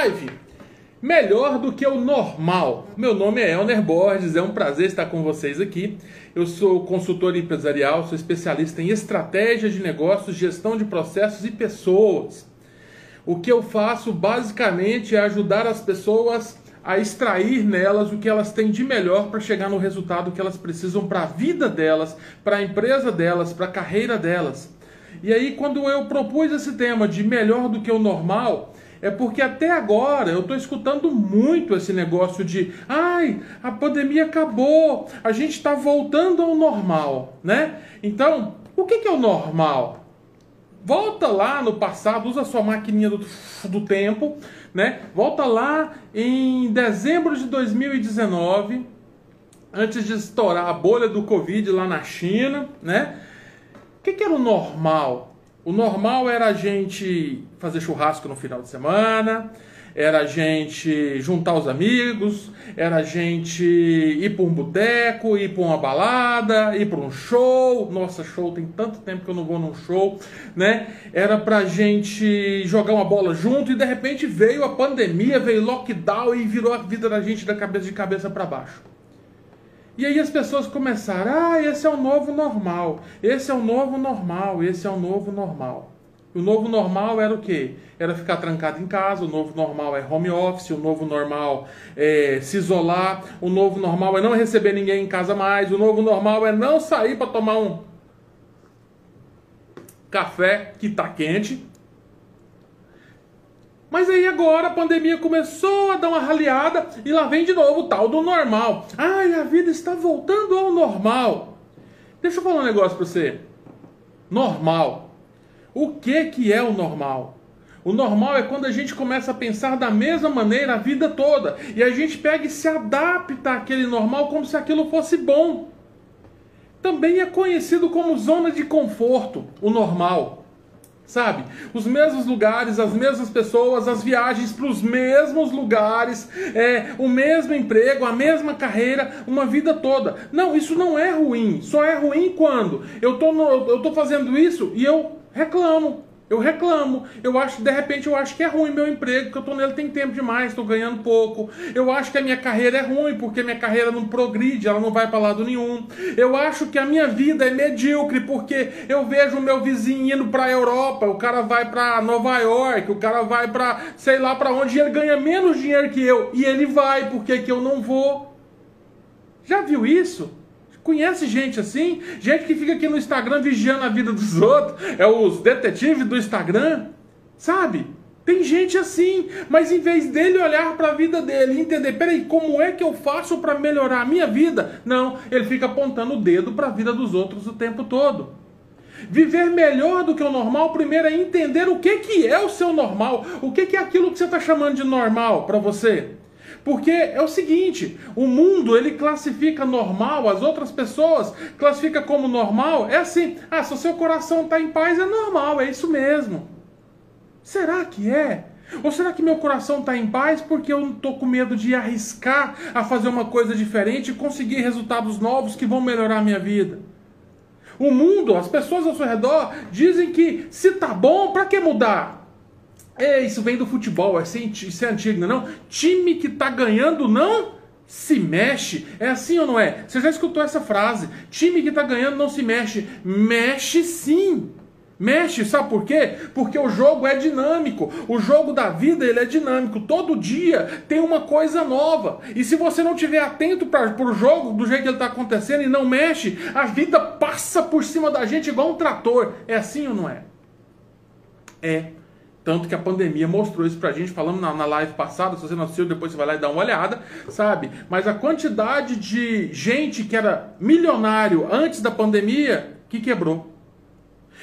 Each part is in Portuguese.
live melhor do que o normal. Meu nome é Elner Borges, é um prazer estar com vocês aqui. Eu sou consultor empresarial, sou especialista em estratégia de negócios, gestão de processos e pessoas. O que eu faço basicamente é ajudar as pessoas a extrair nelas o que elas têm de melhor para chegar no resultado que elas precisam para a vida delas, para a empresa delas, para a carreira delas. E aí, quando eu propus esse tema de melhor do que o normal, é porque até agora eu estou escutando muito esse negócio de ai, a pandemia acabou, a gente está voltando ao normal, né? Então, o que, que é o normal? Volta lá no passado, usa sua maquininha do, do tempo, né? Volta lá em dezembro de 2019, antes de estourar a bolha do Covid lá na China, né? O que, que era o normal? O normal era a gente fazer churrasco no final de semana, era a gente juntar os amigos, era a gente ir para um boteco, ir para uma balada, ir para um show. Nossa, show, tem tanto tempo que eu não vou num show, né? Era pra gente jogar uma bola junto e de repente veio a pandemia, veio lockdown e virou a vida da gente da cabeça de cabeça para baixo. E aí as pessoas começaram: ah, esse é o novo normal, esse é o novo normal, esse é o novo normal. O novo normal era o quê? Era ficar trancado em casa, o novo normal é home office, o novo normal é se isolar, o novo normal é não receber ninguém em casa mais, o novo normal é não sair para tomar um café que está quente, mas aí agora a pandemia começou a dar uma raliada e lá vem de novo o tal do normal. Ai, a vida está voltando ao normal. Deixa eu falar um negócio para você. Normal. O que que é o normal? O normal é quando a gente começa a pensar da mesma maneira a vida toda e a gente pega e se adapta àquele normal como se aquilo fosse bom. Também é conhecido como zona de conforto, o normal sabe? Os mesmos lugares, as mesmas pessoas, as viagens para os mesmos lugares, é, o mesmo emprego, a mesma carreira, uma vida toda. Não, isso não é ruim. Só é ruim quando eu tô, no, eu tô fazendo isso e eu reclamo. Eu reclamo. Eu acho, de repente, eu acho que é ruim meu emprego, porque eu tô nele tem tempo demais, estou ganhando pouco. Eu acho que a minha carreira é ruim, porque minha carreira não progride, ela não vai para lado nenhum. Eu acho que a minha vida é medíocre, porque eu vejo o meu vizinho indo para Europa, o cara vai para Nova York, o cara vai para sei lá para onde, e ele ganha menos dinheiro que eu, e ele vai, porque que eu não vou. Já viu isso? Conhece gente assim? Gente que fica aqui no Instagram vigiando a vida dos outros, é os detetives do Instagram, sabe? Tem gente assim, mas em vez dele olhar para a vida dele e entender, peraí, como é que eu faço para melhorar a minha vida? Não, ele fica apontando o dedo para a vida dos outros o tempo todo. Viver melhor do que o normal, primeiro é entender o que, que é o seu normal, o que, que é aquilo que você está chamando de normal para você. Porque é o seguinte, o mundo ele classifica normal, as outras pessoas classificam como normal, é assim, ah, se o seu coração está em paz é normal, é isso mesmo. Será que é? Ou será que meu coração está em paz porque eu não estou com medo de arriscar a fazer uma coisa diferente e conseguir resultados novos que vão melhorar a minha vida? O mundo, as pessoas ao seu redor dizem que se tá bom, para que mudar? É, isso vem do futebol, isso é antigo, não é? Time que tá ganhando não se mexe. É assim ou não é? Você já escutou essa frase? Time que tá ganhando não se mexe. Mexe sim. Mexe, sabe por quê? Porque o jogo é dinâmico. O jogo da vida ele é dinâmico. Todo dia tem uma coisa nova. E se você não estiver atento para o jogo do jeito que ele está acontecendo e não mexe, a vida passa por cima da gente igual um trator. É assim ou não é? É. Tanto que a pandemia mostrou isso pra gente, falando na, na live passada, se você não assistiu, depois você vai lá e dá uma olhada, sabe? Mas a quantidade de gente que era milionário antes da pandemia, que quebrou.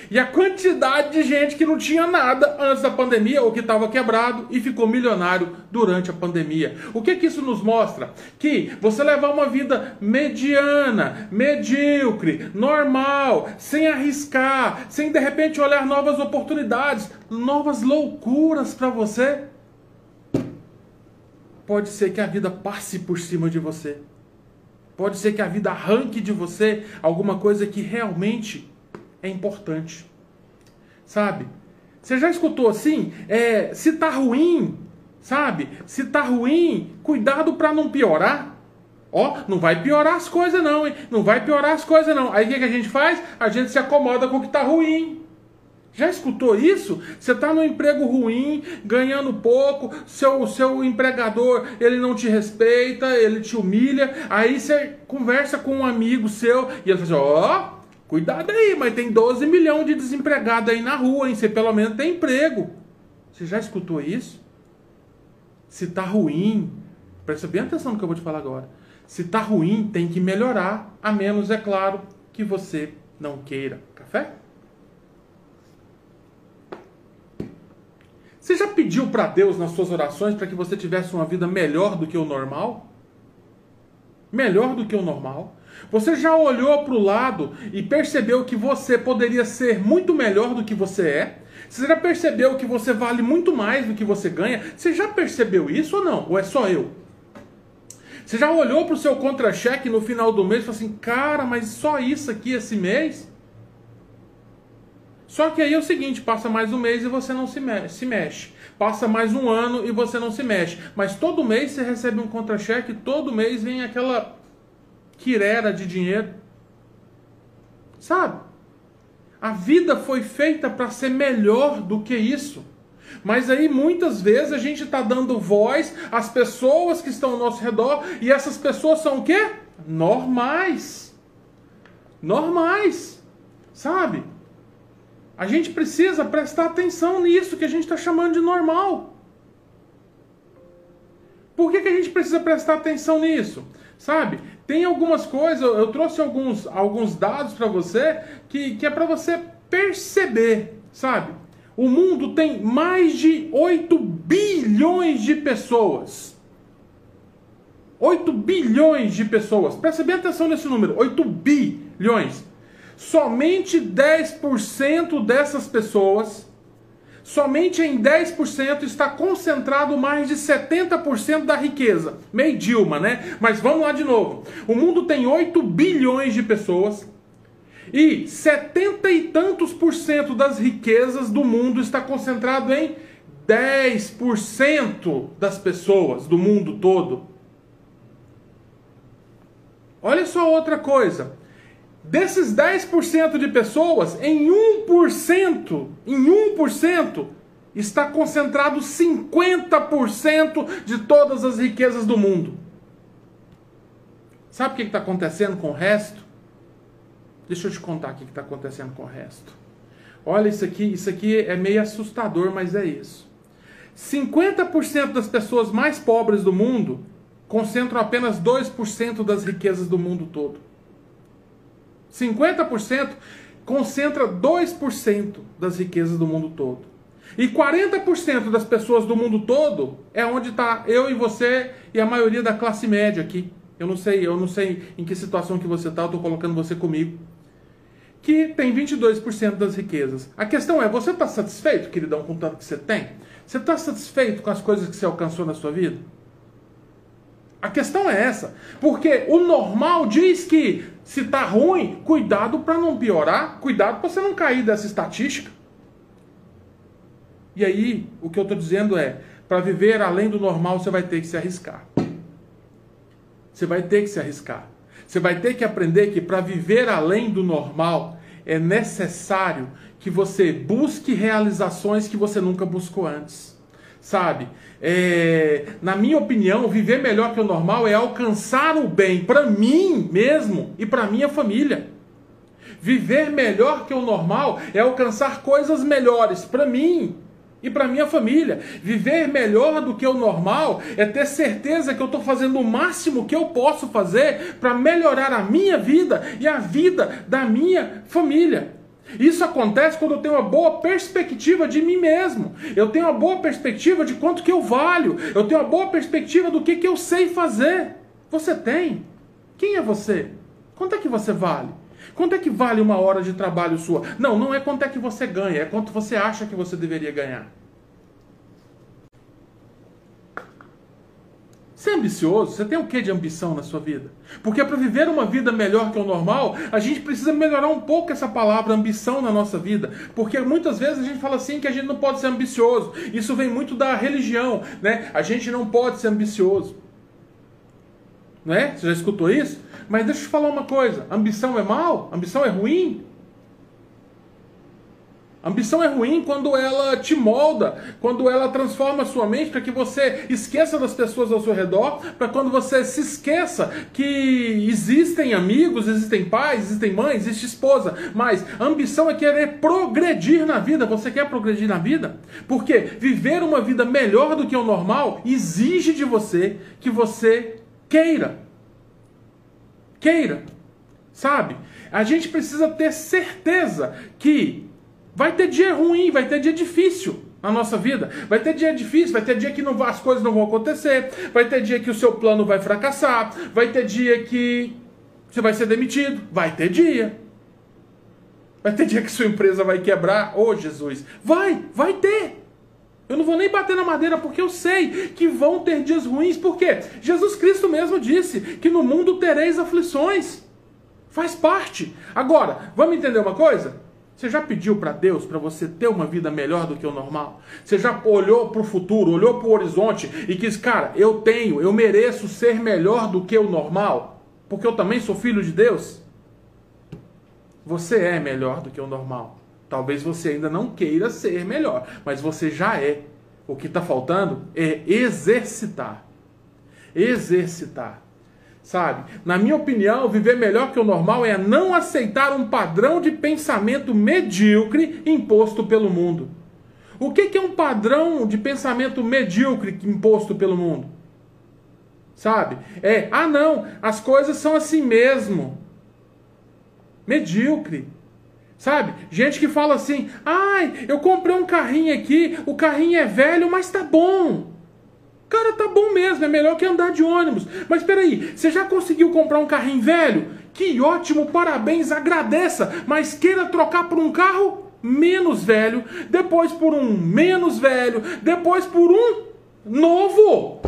E a quantidade de gente que não tinha nada antes da pandemia ou que estava quebrado e ficou milionário durante a pandemia. O que, que isso nos mostra? Que você levar uma vida mediana, medíocre, normal, sem arriscar, sem de repente olhar novas oportunidades, novas loucuras para você, pode ser que a vida passe por cima de você. Pode ser que a vida arranque de você alguma coisa que realmente é importante. Sabe? Você já escutou assim? É, se tá ruim, Sabe? Se tá ruim, cuidado para não piorar. Ó, não vai piorar as coisas não, hein? Não vai piorar as coisas não. Aí o que, que a gente faz? A gente se acomoda com o que tá ruim. Já escutou isso? Você está no emprego ruim, ganhando pouco, seu, seu empregador ele não te respeita, ele te humilha, aí você conversa com um amigo seu e ele fala assim, ó, oh, cuidado aí, mas tem 12 milhões de desempregados aí na rua, hein? Você pelo menos tem emprego. Você já escutou isso? Se está ruim, presta bem atenção no que eu vou te falar agora. Se está ruim, tem que melhorar, a menos, é claro, que você não queira. Café? Você já pediu para Deus nas suas orações para que você tivesse uma vida melhor do que o normal? Melhor do que o normal? Você já olhou para o lado e percebeu que você poderia ser muito melhor do que você é? Você já percebeu que você vale muito mais do que você ganha? Você já percebeu isso ou não? Ou é só eu? Você já olhou para o seu contra-cheque no final do mês e falou assim: cara, mas só isso aqui esse mês? Só que aí é o seguinte, passa mais um mês e você não se mexe, se mexe. Passa mais um ano e você não se mexe. Mas todo mês você recebe um contra-cheque, todo mês vem aquela quirera de dinheiro. Sabe? A vida foi feita para ser melhor do que isso. Mas aí muitas vezes a gente está dando voz às pessoas que estão ao nosso redor e essas pessoas são o quê? Normais. Normais. Sabe? A gente precisa prestar atenção nisso que a gente está chamando de normal. Por que, que a gente precisa prestar atenção nisso? Sabe? Tem algumas coisas, eu trouxe alguns, alguns dados para você que, que é para você perceber, sabe? O mundo tem mais de 8 bilhões de pessoas. 8 bilhões de pessoas. Presta bem atenção nesse número: 8 bilhões somente 10% dessas pessoas, somente em 10% está concentrado mais de 70% da riqueza. Meio Dilma, né? Mas vamos lá de novo. O mundo tem 8 bilhões de pessoas e 70 e tantos por cento das riquezas do mundo está concentrado em 10% das pessoas do mundo todo. Olha só outra coisa. Desses 10% de pessoas, em 1%, em 1%, está concentrado 50% de todas as riquezas do mundo. Sabe o que está acontecendo com o resto? Deixa eu te contar o que está acontecendo com o resto. Olha isso aqui, isso aqui é meio assustador, mas é isso. 50% das pessoas mais pobres do mundo concentram apenas 2% das riquezas do mundo todo. 50% concentra 2% das riquezas do mundo todo. E 40% das pessoas do mundo todo é onde está eu e você e a maioria da classe média aqui. Eu não sei, eu não sei em que situação que você está, eu estou colocando você comigo. Que tem 22% das riquezas. A questão é, você está satisfeito, queridão, com o tanto que você tem? Você está satisfeito com as coisas que você alcançou na sua vida? A questão é essa. Porque o normal diz que se tá ruim, cuidado para não piorar, cuidado para você não cair dessa estatística. E aí, o que eu estou dizendo é, para viver além do normal, você vai ter que se arriscar. Você vai ter que se arriscar. Você vai ter que aprender que para viver além do normal é necessário que você busque realizações que você nunca buscou antes sabe? É, na minha opinião, viver melhor que o normal é alcançar o bem para mim mesmo e para minha família. Viver melhor que o normal é alcançar coisas melhores para mim e para minha família. Viver melhor do que o normal é ter certeza que eu estou fazendo o máximo que eu posso fazer para melhorar a minha vida e a vida da minha família. Isso acontece quando eu tenho uma boa perspectiva de mim mesmo. Eu tenho uma boa perspectiva de quanto que eu valho. Eu tenho uma boa perspectiva do que, que eu sei fazer. Você tem? Quem é você? Quanto é que você vale? Quanto é que vale uma hora de trabalho sua? Não, não é quanto é que você ganha, é quanto você acha que você deveria ganhar. Você é ambicioso? Você tem o que de ambição na sua vida? Porque para viver uma vida melhor que o normal, a gente precisa melhorar um pouco essa palavra ambição na nossa vida. Porque muitas vezes a gente fala assim que a gente não pode ser ambicioso. Isso vem muito da religião, né? A gente não pode ser ambicioso. Não é? Você já escutou isso? Mas deixa eu te falar uma coisa: ambição é mal? Ambição é ruim? Ambição é ruim quando ela te molda, quando ela transforma a sua mente para que você esqueça das pessoas ao seu redor, para quando você se esqueça que existem amigos, existem pais, existem mães, existe esposa. Mas ambição é querer progredir na vida. Você quer progredir na vida? Porque viver uma vida melhor do que o normal exige de você que você queira. Queira. Sabe? A gente precisa ter certeza que Vai ter dia ruim, vai ter dia difícil na nossa vida. Vai ter dia difícil, vai ter dia que não, as coisas não vão acontecer, vai ter dia que o seu plano vai fracassar, vai ter dia que você vai ser demitido, vai ter dia. Vai ter dia que sua empresa vai quebrar, ô oh, Jesus. Vai, vai ter. Eu não vou nem bater na madeira porque eu sei que vão ter dias ruins, porque Jesus Cristo mesmo disse que no mundo tereis aflições. Faz parte. Agora, vamos entender uma coisa? Você já pediu para Deus para você ter uma vida melhor do que o normal? Você já olhou para o futuro, olhou para o horizonte e quis, cara, eu tenho, eu mereço ser melhor do que o normal? Porque eu também sou filho de Deus? Você é melhor do que o normal. Talvez você ainda não queira ser melhor, mas você já é. O que está faltando é exercitar. Exercitar. Sabe? Na minha opinião, viver melhor que o normal é não aceitar um padrão de pensamento medíocre imposto pelo mundo. O que é um padrão de pensamento medíocre imposto pelo mundo? Sabe? É, ah não, as coisas são assim mesmo. Medíocre. Sabe? Gente que fala assim: ai, eu comprei um carrinho aqui, o carrinho é velho, mas tá bom. Cara, tá bom mesmo, é melhor que andar de ônibus. Mas peraí, você já conseguiu comprar um carrinho velho? Que ótimo, parabéns, agradeça. Mas queira trocar por um carro menos velho, depois por um menos velho, depois por um novo.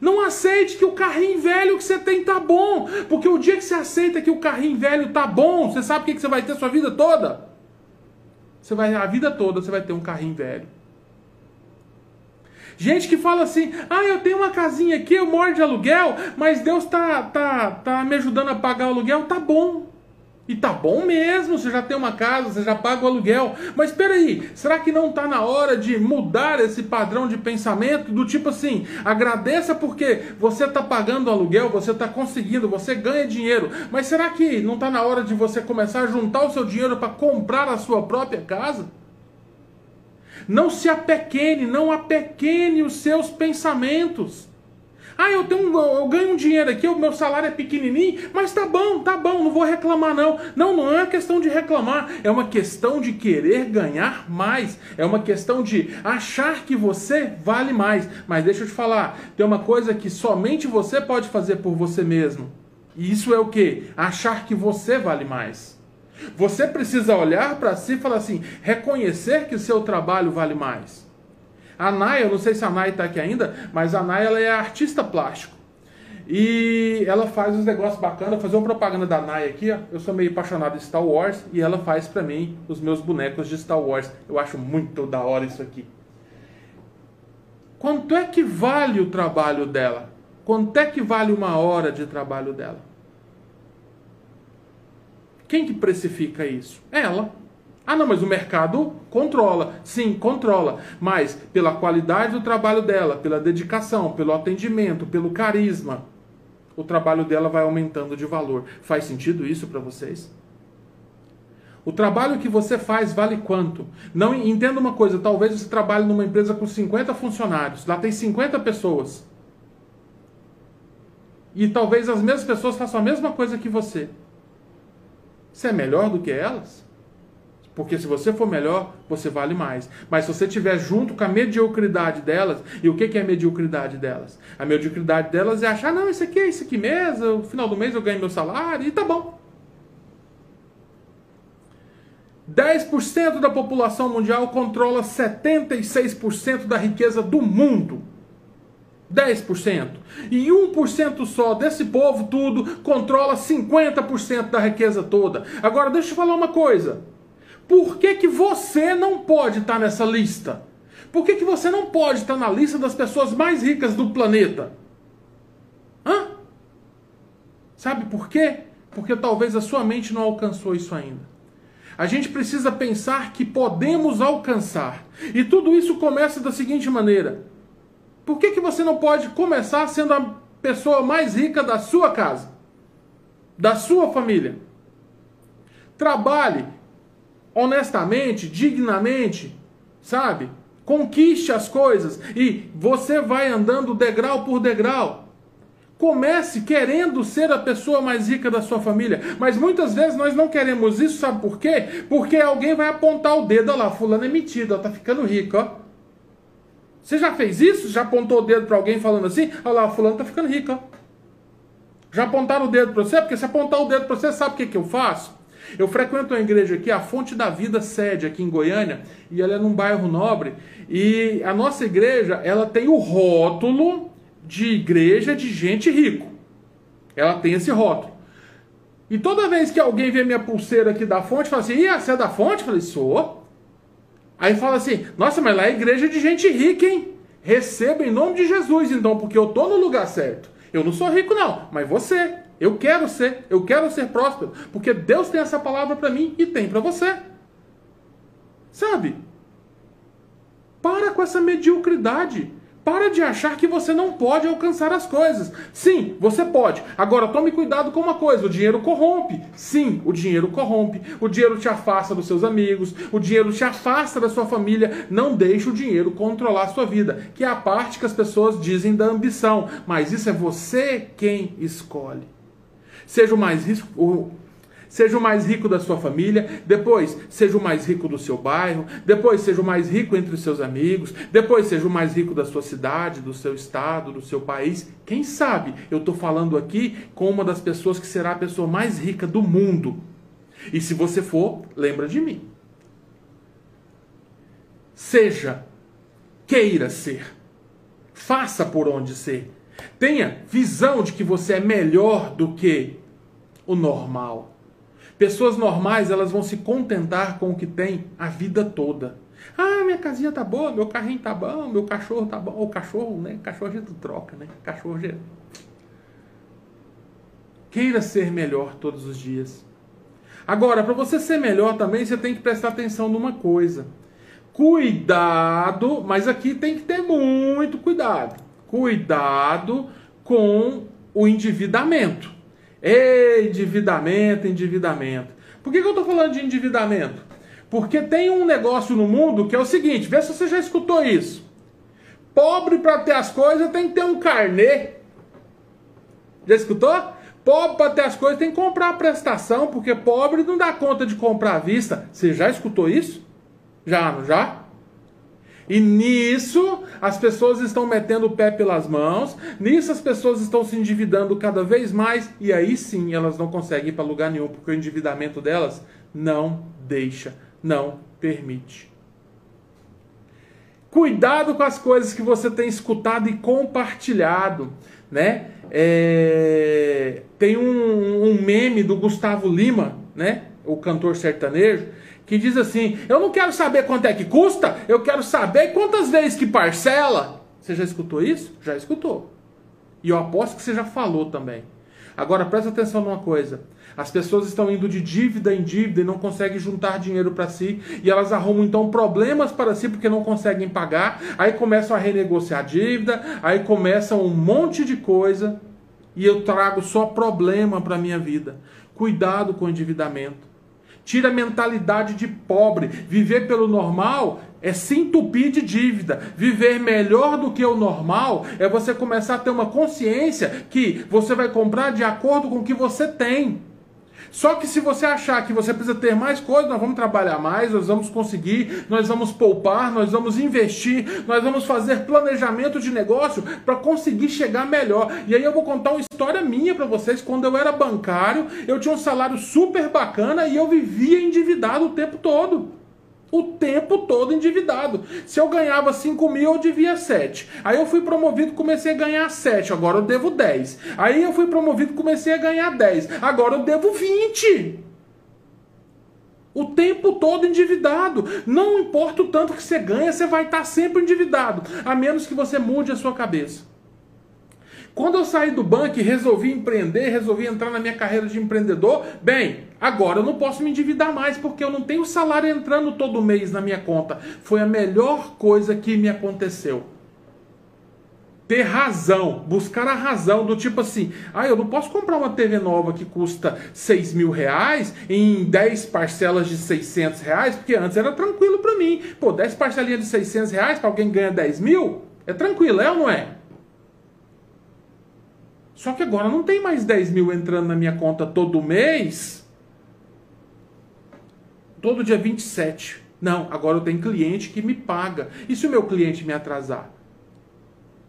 Não aceite que o carrinho velho que você tem tá bom, porque o dia que você aceita que o carrinho velho tá bom, você sabe o que você vai ter a sua vida toda? Você vai a vida toda você vai ter um carrinho velho. Gente que fala assim: ah, eu tenho uma casinha aqui, eu moro de aluguel, mas Deus tá, tá, tá me ajudando a pagar o aluguel, tá bom. E tá bom mesmo, você já tem uma casa, você já paga o aluguel. Mas espera aí, será que não está na hora de mudar esse padrão de pensamento do tipo assim, agradeça porque você está pagando o aluguel, você está conseguindo, você ganha dinheiro. Mas será que não está na hora de você começar a juntar o seu dinheiro para comprar a sua própria casa? Não se apequene, não apequene os seus pensamentos. Ah, eu tenho, eu ganho um dinheiro aqui, o meu salário é pequenininho, mas tá bom, tá bom, não vou reclamar não. Não, não é questão de reclamar, é uma questão de querer ganhar mais, é uma questão de achar que você vale mais. Mas deixa eu te falar, tem uma coisa que somente você pode fazer por você mesmo. E isso é o que? Achar que você vale mais. Você precisa olhar para si e falar assim, reconhecer que o seu trabalho vale mais. A Naya, eu não sei se a Naya está aqui ainda, mas a Naya ela é artista plástico. E ela faz uns negócios bacanas, fazer uma propaganda da Naya aqui, ó. Eu sou meio apaixonado de Star Wars e ela faz para mim os meus bonecos de Star Wars. Eu acho muito da hora isso aqui. Quanto é que vale o trabalho dela? Quanto é que vale uma hora de trabalho dela? Quem que precifica isso? Ela. Ah, não, mas o mercado controla. Sim, controla. Mas pela qualidade do trabalho dela, pela dedicação, pelo atendimento, pelo carisma, o trabalho dela vai aumentando de valor. Faz sentido isso para vocês? O trabalho que você faz vale quanto? Não entenda uma coisa, talvez você trabalhe numa empresa com 50 funcionários, lá tem 50 pessoas. E talvez as mesmas pessoas façam a mesma coisa que você. Você é melhor do que elas? Porque se você for melhor, você vale mais. Mas se você estiver junto com a mediocridade delas, e o que é a mediocridade delas? A mediocridade delas é achar, não, isso aqui é isso aqui mesmo, no final do mês eu ganho meu salário e tá bom. 10% da população mundial controla 76% da riqueza do mundo. 10%. E 1% só desse povo tudo controla 50% da riqueza toda. Agora deixa eu falar uma coisa. Por que, que você não pode estar nessa lista? Por que, que você não pode estar na lista das pessoas mais ricas do planeta? Hã? Sabe por quê? Porque talvez a sua mente não alcançou isso ainda. A gente precisa pensar que podemos alcançar. E tudo isso começa da seguinte maneira: por que, que você não pode começar sendo a pessoa mais rica da sua casa, da sua família? Trabalhe honestamente, dignamente, sabe? Conquiste as coisas e você vai andando degrau por degrau. Comece querendo ser a pessoa mais rica da sua família. Mas muitas vezes nós não queremos isso, sabe por quê? Porque alguém vai apontar o dedo, olha lá, fulano é metido, ó, tá ficando rico, ó. Você já fez isso? Já apontou o dedo para alguém falando assim? Olha lá, fulano tá ficando rico, ó. Já apontaram o dedo para você? Porque se apontar o dedo para você, sabe o que, que eu faço? Eu frequento uma igreja aqui, a Fonte da Vida sede aqui em Goiânia, e ela é num bairro nobre, e a nossa igreja, ela tem o rótulo de igreja de gente rico. Ela tem esse rótulo. E toda vez que alguém vê minha pulseira aqui da fonte, fala assim: Ih, você é da fonte? Eu falei: Sou. Aí fala assim: Nossa, mas lá é igreja de gente rica, hein? Receba em nome de Jesus, então, porque eu tô no lugar certo. Eu não sou rico, não, mas você. Eu quero ser, eu quero ser próspero, porque Deus tem essa palavra para mim e tem para você. Sabe? Para com essa mediocridade. Para de achar que você não pode alcançar as coisas. Sim, você pode. Agora tome cuidado com uma coisa: o dinheiro corrompe. Sim, o dinheiro corrompe. O dinheiro te afasta dos seus amigos. O dinheiro te afasta da sua família. Não deixe o dinheiro controlar a sua vida, que é a parte que as pessoas dizem da ambição. Mas isso é você quem escolhe. Seja o mais rico, seja o mais rico da sua família, depois seja o mais rico do seu bairro, depois seja o mais rico entre os seus amigos, depois seja o mais rico da sua cidade, do seu estado, do seu país. Quem sabe eu estou falando aqui com uma das pessoas que será a pessoa mais rica do mundo. E se você for, lembra de mim. Seja, queira ser, faça por onde ser Tenha visão de que você é melhor do que o normal. Pessoas normais, elas vão se contentar com o que tem a vida toda. Ah, minha casinha tá boa, meu carrinho tá bom, meu cachorro tá bom. O cachorro, né? Cachorro a gente troca, né? Cachorro já... Queira ser melhor todos os dias. Agora, para você ser melhor também, você tem que prestar atenção numa coisa. Cuidado, mas aqui tem que ter muito cuidado cuidado com o endividamento. Ei, endividamento, endividamento. Por que, que eu estou falando de endividamento? Porque tem um negócio no mundo que é o seguinte: vê se você já escutou isso. Pobre para ter as coisas tem que ter um carnê. Já escutou? Pobre para ter as coisas tem que comprar prestação, porque pobre não dá conta de comprar à vista. Você já escutou isso? Já, não já? E nisso as pessoas estão metendo o pé pelas mãos, nisso as pessoas estão se endividando cada vez mais, e aí sim elas não conseguem ir para lugar nenhum, porque o endividamento delas não deixa, não permite. Cuidado com as coisas que você tem escutado e compartilhado, né? É... Tem um, um meme do Gustavo Lima, né? O cantor sertanejo, que diz assim: Eu não quero saber quanto é que custa, eu quero saber quantas vezes que parcela. Você já escutou isso? Já escutou. E eu aposto que você já falou também. Agora presta atenção numa coisa: as pessoas estão indo de dívida em dívida e não conseguem juntar dinheiro para si, e elas arrumam então problemas para si porque não conseguem pagar, aí começam a renegociar a dívida, aí começa um monte de coisa, e eu trago só problema para minha vida. Cuidado com o endividamento. Tira a mentalidade de pobre. Viver pelo normal é se entupir de dívida. Viver melhor do que o normal é você começar a ter uma consciência que você vai comprar de acordo com o que você tem. Só que se você achar que você precisa ter mais coisas, nós vamos trabalhar mais, nós vamos conseguir, nós vamos poupar, nós vamos investir, nós vamos fazer planejamento de negócio para conseguir chegar melhor. E aí eu vou contar uma história minha para vocês. Quando eu era bancário, eu tinha um salário super bacana e eu vivia endividado o tempo todo. O tempo todo endividado. Se eu ganhava 5 mil, eu devia 7. Aí eu fui promovido, comecei a ganhar 7, agora eu devo 10. Aí eu fui promovido, comecei a ganhar 10, agora eu devo 20. O tempo todo endividado. Não importa o tanto que você ganha, você vai estar sempre endividado, a menos que você mude a sua cabeça. Quando eu saí do banco e resolvi empreender, resolvi entrar na minha carreira de empreendedor, bem, agora eu não posso me endividar mais porque eu não tenho salário entrando todo mês na minha conta. Foi a melhor coisa que me aconteceu. Ter razão, buscar a razão do tipo assim, ah, eu não posso comprar uma TV nova que custa 6 mil reais em 10 parcelas de 600 reais, porque antes era tranquilo para mim. Pô, 10 parcelinhas de 600 reais para alguém ganha 10 mil? É tranquilo, é ou não é? Só que agora não tem mais 10 mil entrando na minha conta todo mês. Todo dia 27. Não, agora eu tenho cliente que me paga. E se o meu cliente me atrasar?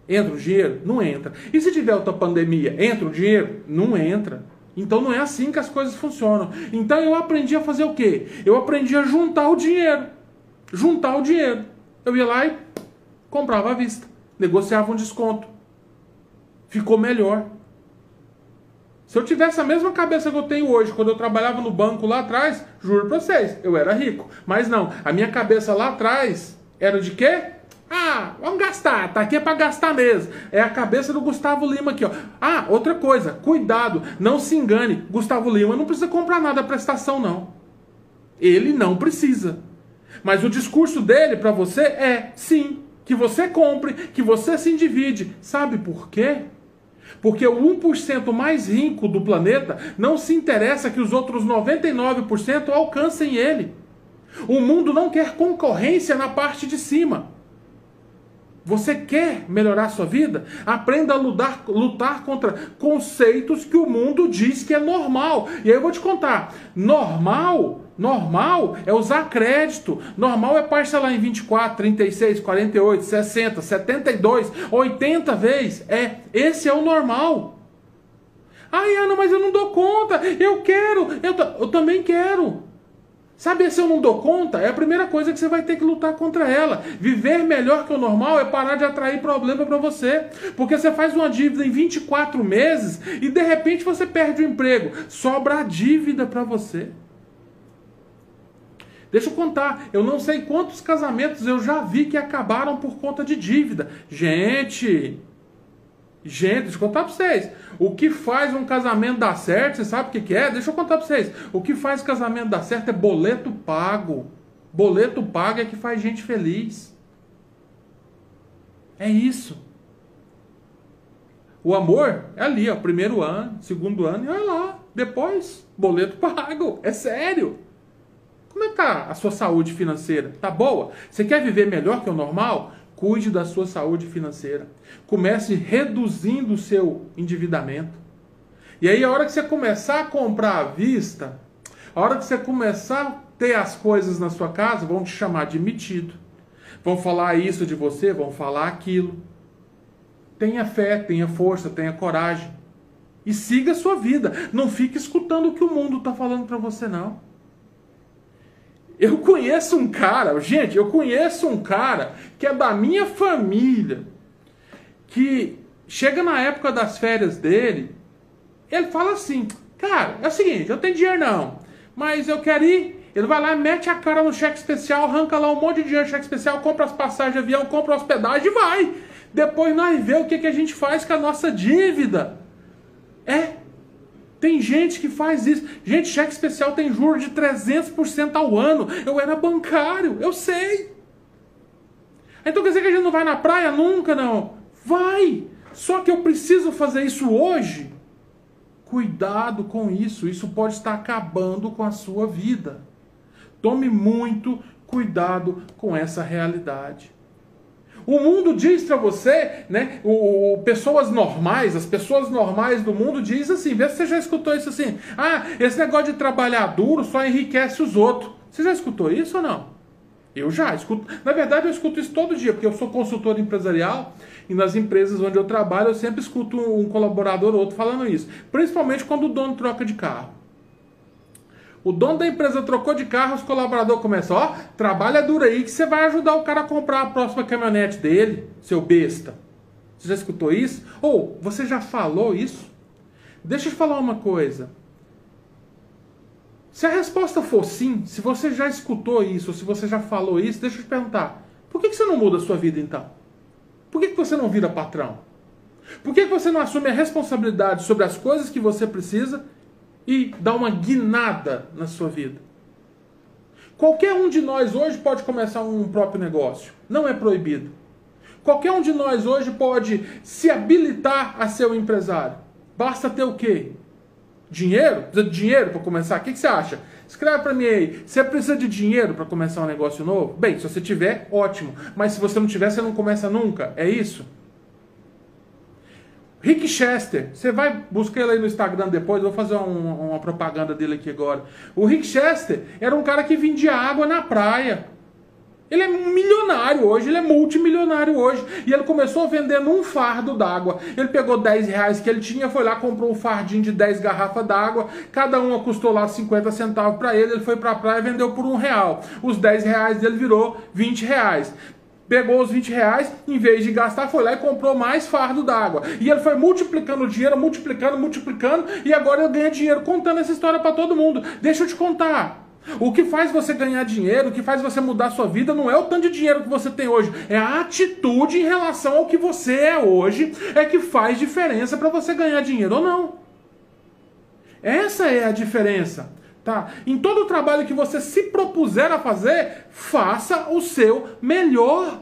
Entra o dinheiro? Não entra. E se tiver outra pandemia? Entra o dinheiro? Não entra. Então não é assim que as coisas funcionam. Então eu aprendi a fazer o quê? Eu aprendi a juntar o dinheiro. Juntar o dinheiro. Eu ia lá e comprava à vista. Negociava um desconto. Ficou melhor. Se eu tivesse a mesma cabeça que eu tenho hoje, quando eu trabalhava no banco lá atrás, juro pra vocês, eu era rico. Mas não, a minha cabeça lá atrás era de quê? Ah, vamos gastar, tá aqui é para gastar mesmo. É a cabeça do Gustavo Lima aqui, ó. Ah, outra coisa, cuidado, não se engane. Gustavo Lima não precisa comprar nada a prestação, não. Ele não precisa. Mas o discurso dele para você é sim, que você compre, que você se endivide. Sabe por quê? Porque o 1% mais rico do planeta não se interessa que os outros 99% alcancem ele. O mundo não quer concorrência na parte de cima. Você quer melhorar sua vida? Aprenda a lutar, lutar contra conceitos que o mundo diz que é normal. E aí eu vou te contar: normal Normal é usar crédito. Normal é parcelar em 24, 36, 48, 60, 72, 80 vezes. É, esse é o normal. Ai, Ana, mas eu não dou conta. Eu quero. Eu, eu também quero. Sabe, se eu não dou conta, é a primeira coisa que você vai ter que lutar contra ela. Viver melhor que o normal é parar de atrair problema para você. Porque você faz uma dívida em 24 meses e de repente você perde o emprego. Sobra a dívida para você. Deixa eu contar, eu não sei quantos casamentos eu já vi que acabaram por conta de dívida. Gente, gente, deixa eu contar para vocês. O que faz um casamento dar certo, você sabe o que, que é? Deixa eu contar para vocês. O que faz casamento dar certo é boleto pago. Boleto pago é que faz gente feliz. É isso. O amor é ali, ó, primeiro ano, segundo ano, e olha lá. Depois, boleto pago. É sério. Como é que tá a sua saúde financeira? Tá boa? Você quer viver melhor que o normal? Cuide da sua saúde financeira. Comece reduzindo o seu endividamento. E aí, a hora que você começar a comprar à vista, a hora que você começar a ter as coisas na sua casa, vão te chamar de metido. Vão falar isso de você, vão falar aquilo. Tenha fé, tenha força, tenha coragem. E siga a sua vida. Não fique escutando o que o mundo está falando para você, não. Eu conheço um cara, gente, eu conheço um cara que é da minha família, que chega na época das férias dele, ele fala assim: Cara, é o seguinte, eu tenho dinheiro não, mas eu quero ir. Ele vai lá, mete a cara no cheque especial, arranca lá um monte de dinheiro no cheque especial, compra as passagens de avião, compra hospedagem e vai. Depois nós vê o que, que a gente faz com a nossa dívida. É, tem gente que faz isso. Gente, cheque especial tem juros de 300% ao ano. Eu era bancário, eu sei. Então quer dizer que a gente não vai na praia nunca, não? Vai! Só que eu preciso fazer isso hoje. Cuidado com isso, isso pode estar acabando com a sua vida. Tome muito cuidado com essa realidade. O mundo diz para você, né? O, o, pessoas normais, as pessoas normais do mundo diz assim, vê se você já escutou isso assim. Ah, esse negócio de trabalhar duro só enriquece os outros. Você já escutou isso ou não? Eu já escuto. Na verdade, eu escuto isso todo dia, porque eu sou consultor empresarial e nas empresas onde eu trabalho eu sempre escuto um colaborador ou outro falando isso. Principalmente quando o dono troca de carro. O dono da empresa trocou de carro, os colaboradores começam, ó, trabalha duro aí que você vai ajudar o cara a comprar a próxima caminhonete dele, seu besta. Você já escutou isso? Ou você já falou isso? Deixa eu te falar uma coisa. Se a resposta for sim, se você já escutou isso, se você já falou isso, deixa eu te perguntar: por que, você não muda a sua vida então? Por que, você não vira patrão? Por que você não assume a responsabilidade sobre as coisas que você precisa e dá uma guinada na sua vida? Qualquer um de nós hoje pode começar um próprio negócio. Não é proibido. Qualquer um de nós hoje pode se habilitar a ser um empresário. Basta ter o quê? Dinheiro? Precisa de dinheiro para começar? O que, que você acha? Escreve para mim aí. Você precisa de dinheiro para começar um negócio novo? Bem, se você tiver, ótimo. Mas se você não tiver, você não começa nunca. É isso? Rick Chester, você vai buscar ele aí no Instagram depois, vou fazer uma, uma propaganda dele aqui agora. O Rick Chester era um cara que vendia água na praia. Ele é milionário hoje, ele é multimilionário hoje. E ele começou vendendo um fardo d'água. Ele pegou 10 reais que ele tinha, foi lá, comprou um fardinho de 10 garrafas d'água. Cada uma custou lá 50 centavos para ele. Ele foi para a praia e vendeu por um real. Os 10 reais dele virou 20 reais pegou os 20 reais, em vez de gastar, foi lá e comprou mais fardo d'água. E ele foi multiplicando o dinheiro, multiplicando, multiplicando, e agora ele ganha dinheiro contando essa história para todo mundo. Deixa eu te contar. O que faz você ganhar dinheiro, o que faz você mudar sua vida, não é o tanto de dinheiro que você tem hoje, é a atitude em relação ao que você é hoje, é que faz diferença para você ganhar dinheiro ou não. Essa é a diferença. Tá? Em todo o trabalho que você se propuser a fazer, faça o seu melhor.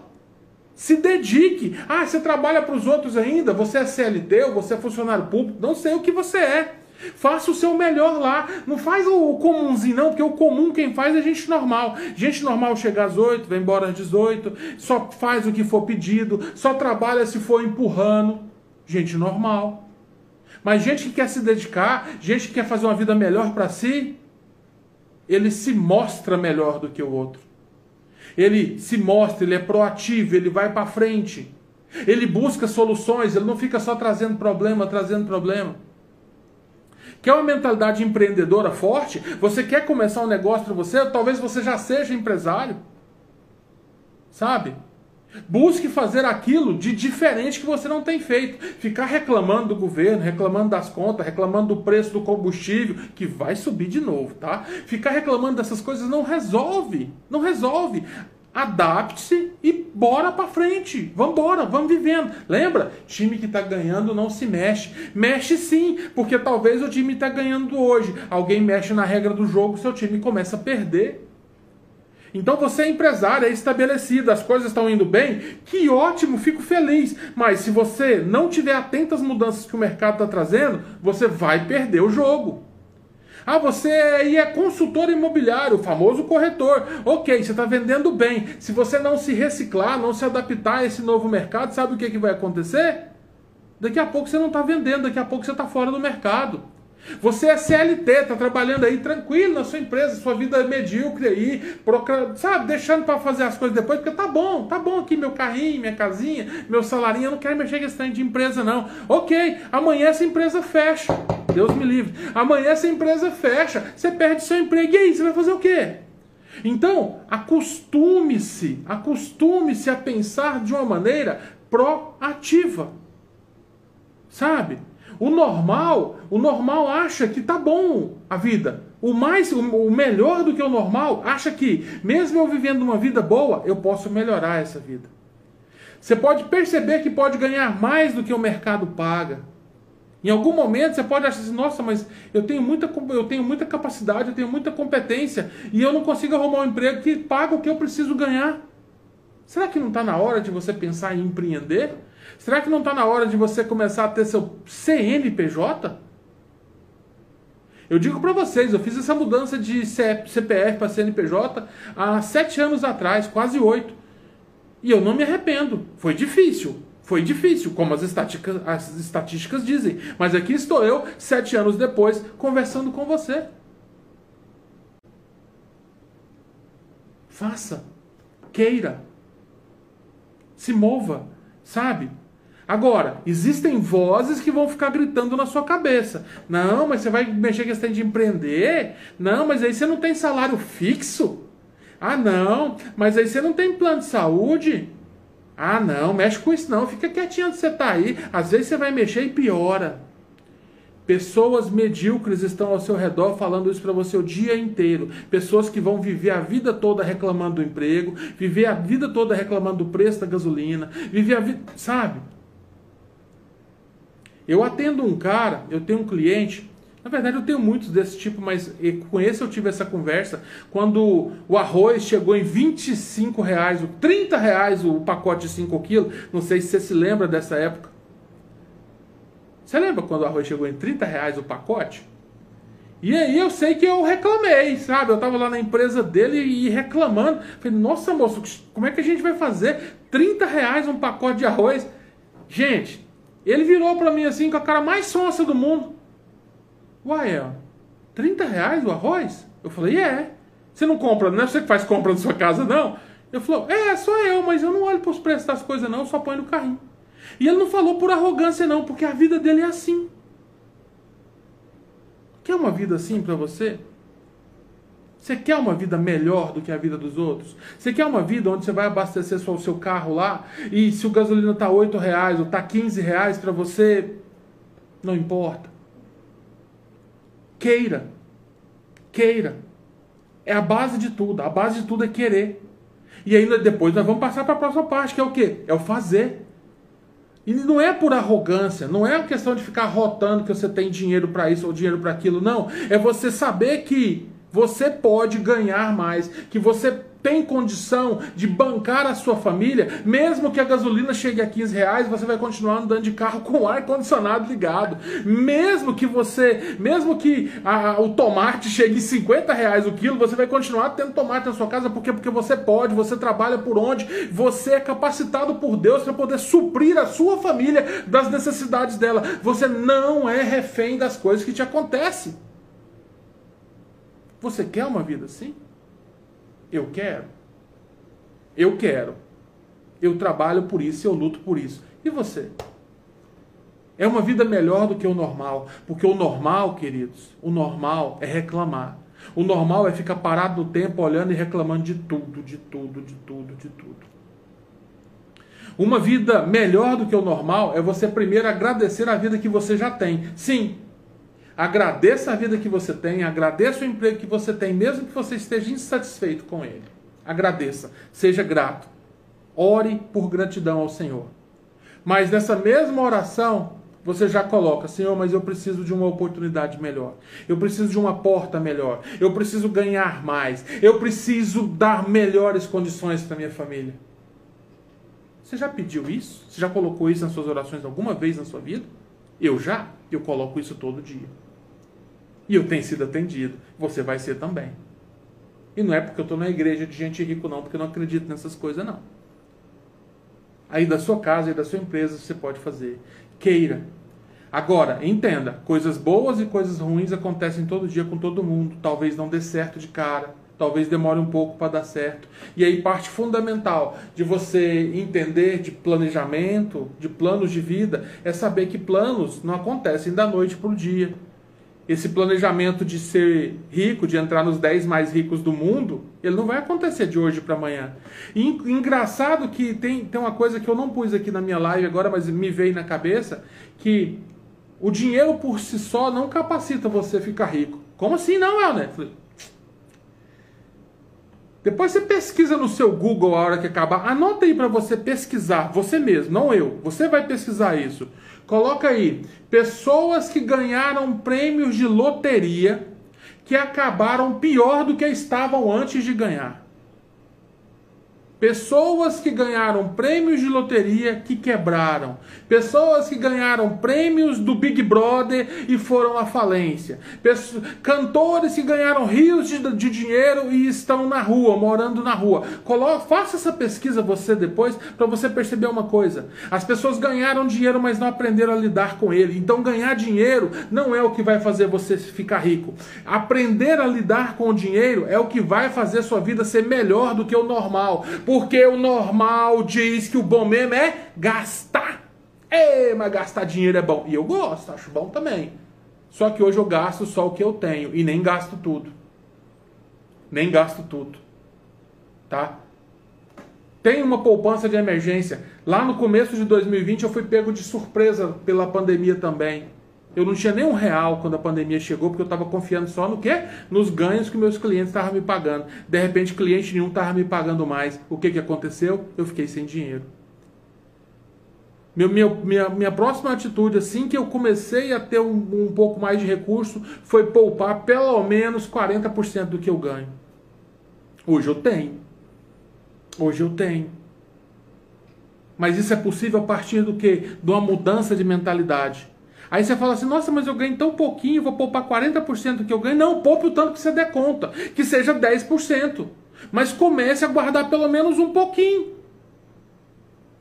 Se dedique. Ah, você trabalha para os outros ainda? Você é CLT ou você é funcionário público? Não sei o que você é. Faça o seu melhor lá. Não faz o comumzinho, não, porque o comum quem faz é gente normal. Gente normal chega às 8, vai embora às 18, só faz o que for pedido, só trabalha se for empurrando. Gente normal. Mas gente que quer se dedicar, gente que quer fazer uma vida melhor para si, ele se mostra melhor do que o outro. Ele se mostra, ele é proativo, ele vai para frente. Ele busca soluções, ele não fica só trazendo problema, trazendo problema. Quer uma mentalidade empreendedora forte? Você quer começar um negócio para você? Talvez você já seja empresário. Sabe? Busque fazer aquilo de diferente que você não tem feito. Ficar reclamando do governo, reclamando das contas, reclamando do preço do combustível, que vai subir de novo, tá? Ficar reclamando dessas coisas não resolve. Não resolve. Adapte-se e bora para frente. Vambora, vamos vivendo. Lembra? Time que está ganhando não se mexe. Mexe sim, porque talvez o time está ganhando hoje. Alguém mexe na regra do jogo, seu time começa a perder. Então você é empresário, é estabelecido, as coisas estão indo bem, que ótimo, fico feliz. Mas se você não tiver atento às mudanças que o mercado está trazendo, você vai perder o jogo. Ah, você é consultor imobiliário, o famoso corretor. Ok, você está vendendo bem. Se você não se reciclar, não se adaptar a esse novo mercado, sabe o que, que vai acontecer? Daqui a pouco você não está vendendo, daqui a pouco você está fora do mercado. Você é CLT, está trabalhando aí tranquilo na sua empresa, sua vida é medíocre aí, sabe, deixando para fazer as coisas depois, porque tá bom, tá bom aqui meu carrinho, minha casinha, meu salarinho, eu não quero mexer com esse trem de empresa não. Ok, amanhã essa empresa fecha, Deus me livre. Amanhã essa empresa fecha, você perde seu emprego, e aí, você vai fazer o quê? Então, acostume-se, acostume-se a pensar de uma maneira proativa, sabe? O normal, o normal acha que tá bom a vida. O mais, o melhor do que o normal acha que, mesmo eu vivendo uma vida boa, eu posso melhorar essa vida. Você pode perceber que pode ganhar mais do que o mercado paga. Em algum momento você pode achar assim, nossa, mas eu tenho muita, eu tenho muita capacidade, eu tenho muita competência e eu não consigo arrumar um emprego que paga o que eu preciso ganhar. Será que não está na hora de você pensar em empreender? Será que não está na hora de você começar a ter seu CNPJ? Eu digo para vocês, eu fiz essa mudança de CPF para CNPJ há sete anos atrás, quase oito. E eu não me arrependo. Foi difícil. Foi difícil, como as estatísticas, as estatísticas dizem. Mas aqui estou eu, sete anos depois, conversando com você. Faça. Queira. Se mova. Sabe? Agora, existem vozes que vão ficar gritando na sua cabeça. Não, mas você vai mexer questão de empreender? Não, mas aí você não tem salário fixo? Ah, não, mas aí você não tem plano de saúde? Ah, não, mexe com isso não, fica quietinho onde você está aí. Às vezes você vai mexer e piora. Pessoas medíocres estão ao seu redor falando isso para você o dia inteiro. Pessoas que vão viver a vida toda reclamando do emprego, viver a vida toda reclamando do preço da gasolina, viver a vida. Sabe? Eu atendo um cara, eu tenho um cliente, na verdade eu tenho muitos desse tipo, mas com esse eu tive essa conversa, quando o arroz chegou em 25 reais, 30 reais o pacote de 5 quilos, não sei se você se lembra dessa época. Você lembra quando o arroz chegou em 30 reais o pacote? E aí eu sei que eu reclamei, sabe? Eu tava lá na empresa dele e reclamando. Falei, nossa moço, como é que a gente vai fazer 30 reais um pacote de arroz? Gente, ele virou para mim assim com a cara mais sonsa do mundo. Uai, é, 30 reais o arroz? Eu falei, é. Você não compra, não é você que faz compra na sua casa, não? Ele falou, é, sou eu, mas eu não olho para os preços das coisas, não, eu só ponho no carrinho. E ele não falou por arrogância, não, porque a vida dele é assim. Quer uma vida assim para você? Você quer uma vida melhor do que a vida dos outros? Você quer uma vida onde você vai abastecer só o seu carro lá e se o gasolina está 8 reais ou está 15 reais para você, não importa. Queira. Queira. É a base de tudo. A base de tudo é querer. E ainda depois nós vamos passar para a próxima parte, que é o quê? É o fazer. E não é por arrogância, não é uma questão de ficar rotando que você tem dinheiro para isso ou dinheiro para aquilo, não. É você saber que você pode ganhar mais, que você tem condição de bancar a sua família, mesmo que a gasolina chegue a 15 reais, você vai continuar andando de carro com o ar condicionado ligado. Mesmo que você, mesmo que a, o tomate chegue a 50 reais o quilo, você vai continuar tendo tomate na sua casa, porque porque você pode, você trabalha por onde, você é capacitado por Deus para poder suprir a sua família das necessidades dela. Você não é refém das coisas que te acontecem. Você quer uma vida assim? Eu quero. Eu quero. Eu trabalho por isso, eu luto por isso. E você? É uma vida melhor do que o normal. Porque o normal, queridos, o normal é reclamar. O normal é ficar parado no tempo olhando e reclamando de tudo, de tudo, de tudo, de tudo. Uma vida melhor do que o normal é você primeiro agradecer a vida que você já tem. Sim, Agradeça a vida que você tem, agradeça o emprego que você tem, mesmo que você esteja insatisfeito com ele. Agradeça, seja grato. Ore por gratidão ao Senhor. Mas nessa mesma oração, você já coloca, Senhor, mas eu preciso de uma oportunidade melhor. Eu preciso de uma porta melhor. Eu preciso ganhar mais. Eu preciso dar melhores condições para minha família. Você já pediu isso? Você já colocou isso nas suas orações alguma vez na sua vida? Eu já. Eu coloco isso todo dia. E eu tenho sido atendido. Você vai ser também. E não é porque eu estou na igreja de gente rico, não, porque eu não acredito nessas coisas, não. Aí da sua casa e da sua empresa você pode fazer. Queira. Agora, entenda: coisas boas e coisas ruins acontecem todo dia com todo mundo. Talvez não dê certo de cara. Talvez demore um pouco para dar certo. E aí, parte fundamental de você entender de planejamento, de planos de vida, é saber que planos não acontecem da noite para o dia esse planejamento de ser rico, de entrar nos 10 mais ricos do mundo, ele não vai acontecer de hoje para amanhã. E engraçado que tem, tem uma coisa que eu não pus aqui na minha live agora, mas me veio na cabeça, que o dinheiro por si só não capacita você a ficar rico. Como assim não, Helner? Depois você pesquisa no seu Google a hora que acabar. Anota aí para você pesquisar, você mesmo, não eu. Você vai pesquisar isso. Coloca aí, pessoas que ganharam prêmios de loteria que acabaram pior do que estavam antes de ganhar. Pessoas que ganharam prêmios de loteria que quebraram. Pessoas que ganharam prêmios do Big Brother e foram à falência. Pessoas, cantores que ganharam rios de, de, dinheiro e estão na rua, morando na rua. Coloca, faça essa pesquisa você depois para você perceber uma coisa. As pessoas ganharam dinheiro, mas não aprenderam a lidar com ele. Então ganhar dinheiro não é o que vai fazer você ficar rico. Aprender a lidar com o dinheiro é o que vai fazer sua vida ser melhor do que o normal porque o normal diz que o bom mesmo é gastar. Ei, mas gastar dinheiro é bom. E eu gosto, acho bom também. Só que hoje eu gasto só o que eu tenho e nem gasto tudo. Nem gasto tudo. Tá? Tem uma poupança de emergência. Lá no começo de 2020 eu fui pego de surpresa pela pandemia também. Eu não tinha nem um real quando a pandemia chegou, porque eu estava confiando só no quê? Nos ganhos que meus clientes estavam me pagando. De repente, cliente nenhum estava me pagando mais. O que, que aconteceu? Eu fiquei sem dinheiro. Meu, minha, minha, próxima atitude, assim que eu comecei a ter um, um pouco mais de recurso, foi poupar pelo menos 40% do que eu ganho. Hoje eu tenho. Hoje eu tenho. Mas isso é possível a partir do que? De uma mudança de mentalidade. Aí você fala assim, nossa, mas eu ganho tão pouquinho, vou poupar 40% do que eu ganho. Não, poupe o tanto que você der conta, que seja 10%. Mas comece a guardar pelo menos um pouquinho.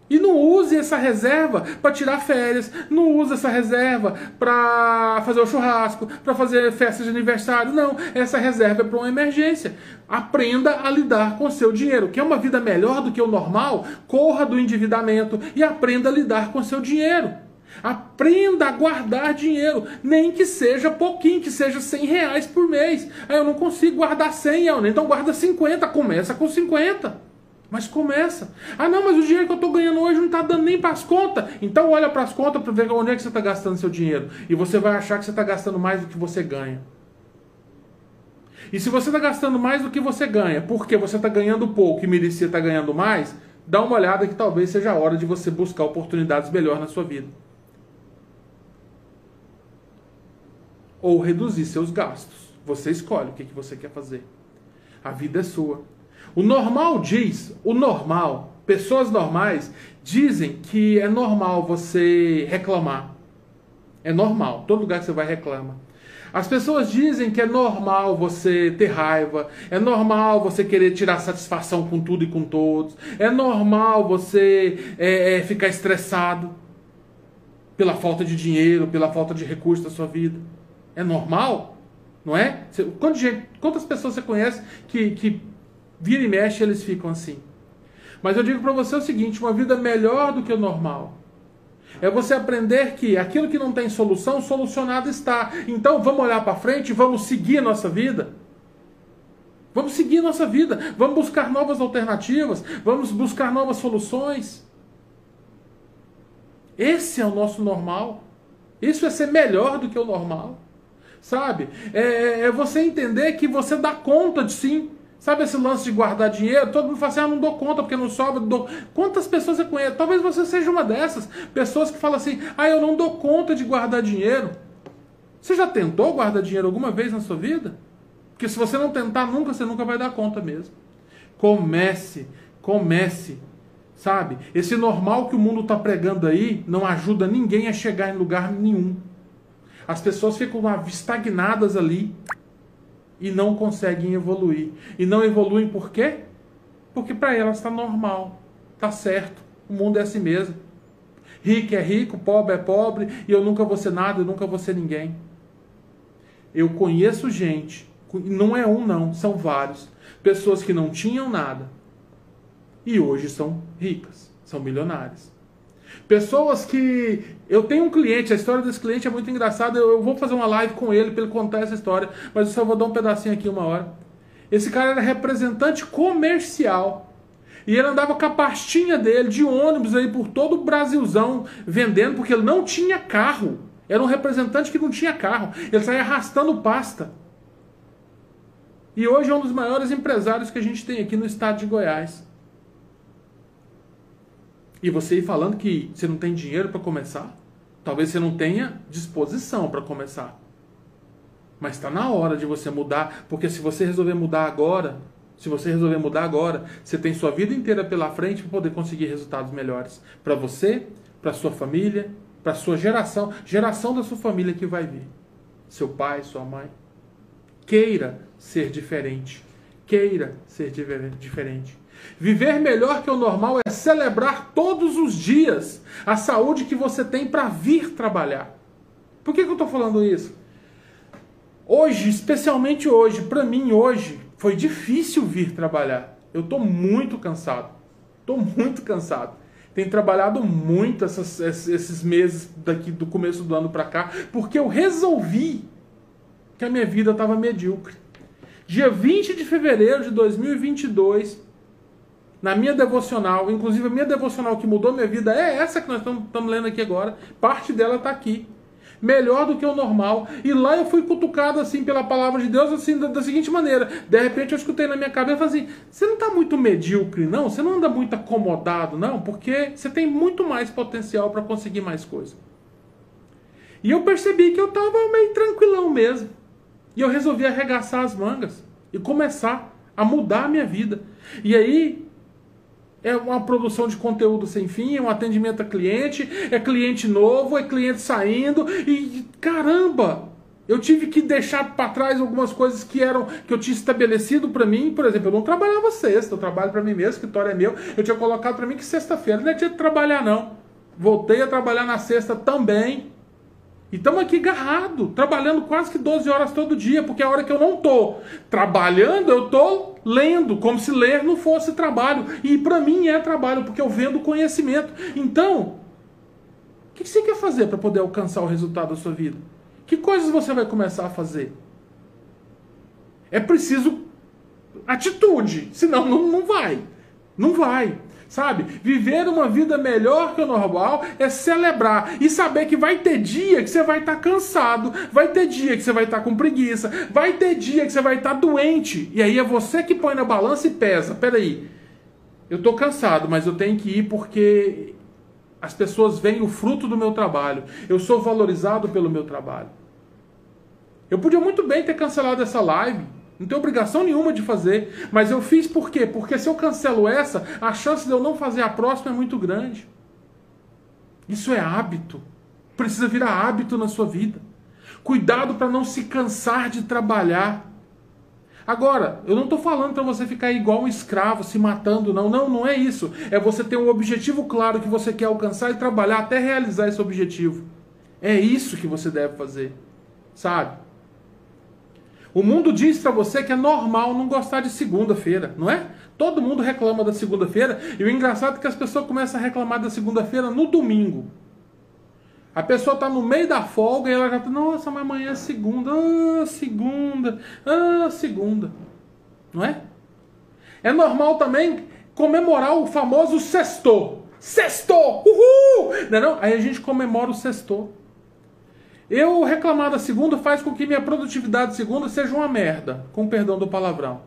E não use essa reserva para tirar férias, não use essa reserva para fazer o churrasco, para fazer festa de aniversário. Não, essa reserva é para uma emergência. Aprenda a lidar com o seu dinheiro. Quer uma vida melhor do que o normal? Corra do endividamento e aprenda a lidar com o seu dinheiro. Aprenda a guardar dinheiro, nem que seja pouquinho, que seja 100 reais por mês. Aí eu não consigo guardar 100, então guarda 50, começa com 50. Mas começa. Ah, não, mas o dinheiro que eu estou ganhando hoje não está dando nem para as contas. Então olha para as contas para ver onde é que você está gastando seu dinheiro. E você vai achar que você está gastando mais do que você ganha. E se você está gastando mais do que você ganha, porque você está ganhando pouco e merecia estar tá ganhando mais, dá uma olhada que talvez seja a hora de você buscar oportunidades melhores na sua vida. Ou reduzir seus gastos. Você escolhe o que, que você quer fazer. A vida é sua. O normal diz, o normal, pessoas normais dizem que é normal você reclamar. É normal, todo lugar que você vai reclama. As pessoas dizem que é normal você ter raiva, é normal você querer tirar satisfação com tudo e com todos, é normal você é, é, ficar estressado pela falta de dinheiro, pela falta de recursos da sua vida. É normal, não é? Quantas pessoas você conhece que, que vira e mexe, eles ficam assim. Mas eu digo para você o seguinte: uma vida melhor do que o normal. É você aprender que aquilo que não tem solução, solucionado está. Então vamos olhar para frente, vamos seguir a nossa vida. Vamos seguir a nossa vida, vamos buscar novas alternativas, vamos buscar novas soluções. Esse é o nosso normal. Isso é ser melhor do que o normal. Sabe? É, é, é você entender que você dá conta de sim. Sabe esse lance de guardar dinheiro? Todo mundo fala assim, ah, não dou conta porque não sobra. Dou... Quantas pessoas você conhece? Talvez você seja uma dessas. Pessoas que falam assim, ah, eu não dou conta de guardar dinheiro. Você já tentou guardar dinheiro alguma vez na sua vida? Porque se você não tentar nunca, você nunca vai dar conta mesmo. Comece, comece. Sabe? Esse normal que o mundo está pregando aí não ajuda ninguém a chegar em lugar nenhum. As pessoas ficam estagnadas ali e não conseguem evoluir. E não evoluem por quê? Porque para elas está normal, está certo, o mundo é assim mesmo. Rico é rico, pobre é pobre, e eu nunca vou ser nada, eu nunca vou ser ninguém. Eu conheço gente, não é um não, são vários, pessoas que não tinham nada e hoje são ricas, são milionárias. Pessoas que. Eu tenho um cliente, a história desse cliente é muito engraçada. Eu vou fazer uma live com ele para ele contar essa história, mas eu só vou dar um pedacinho aqui uma hora. Esse cara era representante comercial. E ele andava com a pastinha dele de ônibus aí por todo o Brasilzão vendendo, porque ele não tinha carro. Era um representante que não tinha carro. Ele saía arrastando pasta. E hoje é um dos maiores empresários que a gente tem aqui no estado de Goiás. E você ir falando que você não tem dinheiro para começar? Talvez você não tenha disposição para começar. Mas está na hora de você mudar, porque se você resolver mudar agora, se você resolver mudar agora, você tem sua vida inteira pela frente para poder conseguir resultados melhores para você, para sua família, para sua geração, geração da sua família que vai vir. Seu pai, sua mãe. Queira ser diferente. Queira ser diferente. Viver melhor que o normal é celebrar todos os dias a saúde que você tem para vir trabalhar. Por que, que eu estou falando isso? Hoje, especialmente hoje, para mim hoje, foi difícil vir trabalhar. Eu estou muito cansado. Estou muito cansado. Tenho trabalhado muito essas, esses meses daqui do começo do ano para cá, porque eu resolvi que a minha vida estava medíocre. Dia 20 de fevereiro de 2022, na minha devocional, inclusive a minha devocional que mudou minha vida é essa que nós estamos lendo aqui agora, parte dela está aqui melhor do que o normal. E lá eu fui cutucado assim pela palavra de Deus assim da, da seguinte maneira. De repente eu escutei na minha cabeça assim: "Você não está muito medíocre, não? Você não anda muito acomodado, não? Porque você tem muito mais potencial para conseguir mais coisa." E eu percebi que eu estava meio tranquilão mesmo. E eu resolvi arregaçar as mangas e começar a mudar a minha vida. E aí é uma produção de conteúdo sem fim, é um atendimento a cliente, é cliente novo, é cliente saindo e caramba, eu tive que deixar para trás algumas coisas que eram que eu tinha estabelecido para mim. Por exemplo, eu não trabalhava sexta, eu trabalho para mim mesmo, o escritório é meu. Eu tinha colocado para mim que sexta-feira não tinha que trabalhar não. Voltei a trabalhar na sexta também. E estamos aqui agarrado, trabalhando quase que 12 horas todo dia, porque a hora que eu não tô trabalhando, eu tô lendo, como se ler não fosse trabalho. E para mim é trabalho, porque eu vendo conhecimento. Então, o que você quer fazer para poder alcançar o resultado da sua vida? Que coisas você vai começar a fazer? É preciso atitude, senão não, não vai. Não vai. Sabe? Viver uma vida melhor que o normal é celebrar e saber que vai ter dia que você vai estar tá cansado, vai ter dia que você vai estar tá com preguiça, vai ter dia que você vai estar tá doente. E aí é você que põe na balança e pesa. Peraí, eu estou cansado, mas eu tenho que ir porque as pessoas veem o fruto do meu trabalho. Eu sou valorizado pelo meu trabalho. Eu podia muito bem ter cancelado essa live não tenho obrigação nenhuma de fazer. Mas eu fiz por quê? Porque se eu cancelo essa, a chance de eu não fazer a próxima é muito grande. Isso é hábito. Precisa virar hábito na sua vida. Cuidado para não se cansar de trabalhar. Agora, eu não estou falando para você ficar igual um escravo, se matando, não. Não, não é isso. É você ter um objetivo claro que você quer alcançar e trabalhar até realizar esse objetivo. É isso que você deve fazer. Sabe? O mundo diz para você que é normal não gostar de segunda-feira, não é? Todo mundo reclama da segunda-feira e o engraçado é que as pessoas começam a reclamar da segunda-feira no domingo. A pessoa está no meio da folga e ela já está, nossa, mas amanhã é segunda, ah, segunda, ah, segunda. Não é? É normal também comemorar o famoso sexto. Sexto! Uhul! Não é não? Aí a gente comemora o sexto. Eu reclamar da segunda faz com que minha produtividade segunda seja uma merda, com perdão do palavrão.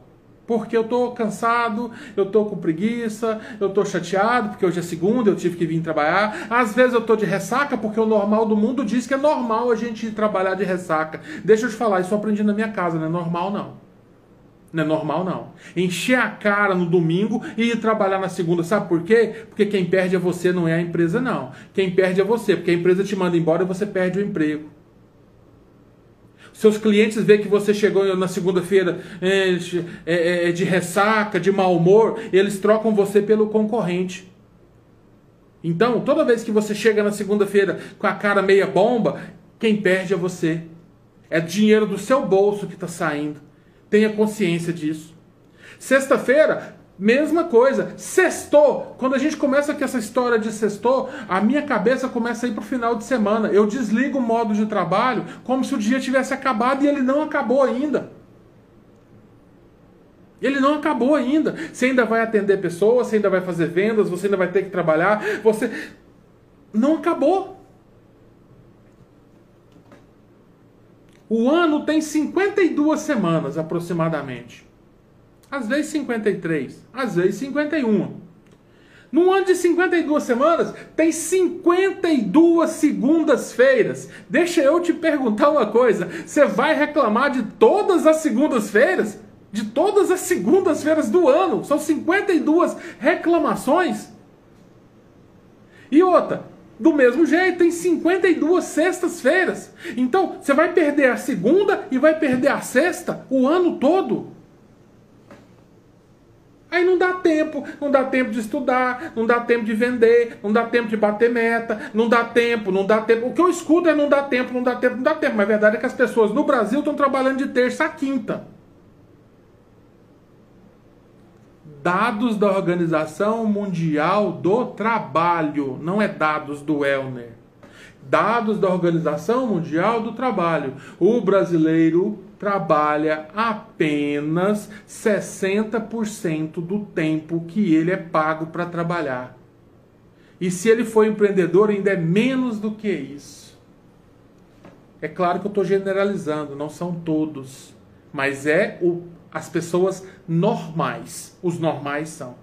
Porque eu tô cansado, eu tô com preguiça, eu tô chateado, porque hoje é segunda, eu tive que vir trabalhar. Às vezes eu tô de ressaca, porque o normal do mundo diz que é normal a gente trabalhar de ressaca. Deixa eu te falar, isso eu aprendi na minha casa, não é normal não. Não é normal, não. Encher a cara no domingo e ir trabalhar na segunda. Sabe por quê? Porque quem perde é você, não é a empresa, não. Quem perde é você, porque a empresa te manda embora e você perde o emprego. Seus clientes veem que você chegou na segunda-feira é, é, é, de ressaca, de mau humor, eles trocam você pelo concorrente. Então, toda vez que você chega na segunda-feira com a cara meia bomba, quem perde é você. É dinheiro do seu bolso que está saindo. Tenha consciência disso. Sexta-feira, mesma coisa. Sextou. Quando a gente começa com essa história de sextou, a minha cabeça começa a ir para o final de semana. Eu desligo o modo de trabalho como se o dia tivesse acabado e ele não acabou ainda. Ele não acabou ainda. Você ainda vai atender pessoas, você ainda vai fazer vendas, você ainda vai ter que trabalhar. Você não acabou. O ano tem 52 semanas aproximadamente. Às vezes 53, às vezes 51. Num ano de 52 semanas, tem 52 segundas-feiras. Deixa eu te perguntar uma coisa: você vai reclamar de todas as segundas-feiras? De todas as segundas-feiras do ano? São 52 reclamações? E outra, do mesmo jeito, tem 52 sextas-feiras. Então, você vai perder a segunda e vai perder a sexta o ano todo. Aí não dá tempo, não dá tempo de estudar, não dá tempo de vender, não dá tempo de bater meta, não dá tempo, não dá tempo. O que eu escuto é não dá tempo, não dá tempo, não dá tempo. Mas a verdade é que as pessoas no Brasil estão trabalhando de terça a quinta. Dados da Organização Mundial do Trabalho, não é dados do Elner. Dados da Organização Mundial do Trabalho. O brasileiro trabalha apenas 60% do tempo que ele é pago para trabalhar. E se ele for empreendedor, ainda é menos do que isso. É claro que eu estou generalizando, não são todos, mas é o, as pessoas normais. Os normais são.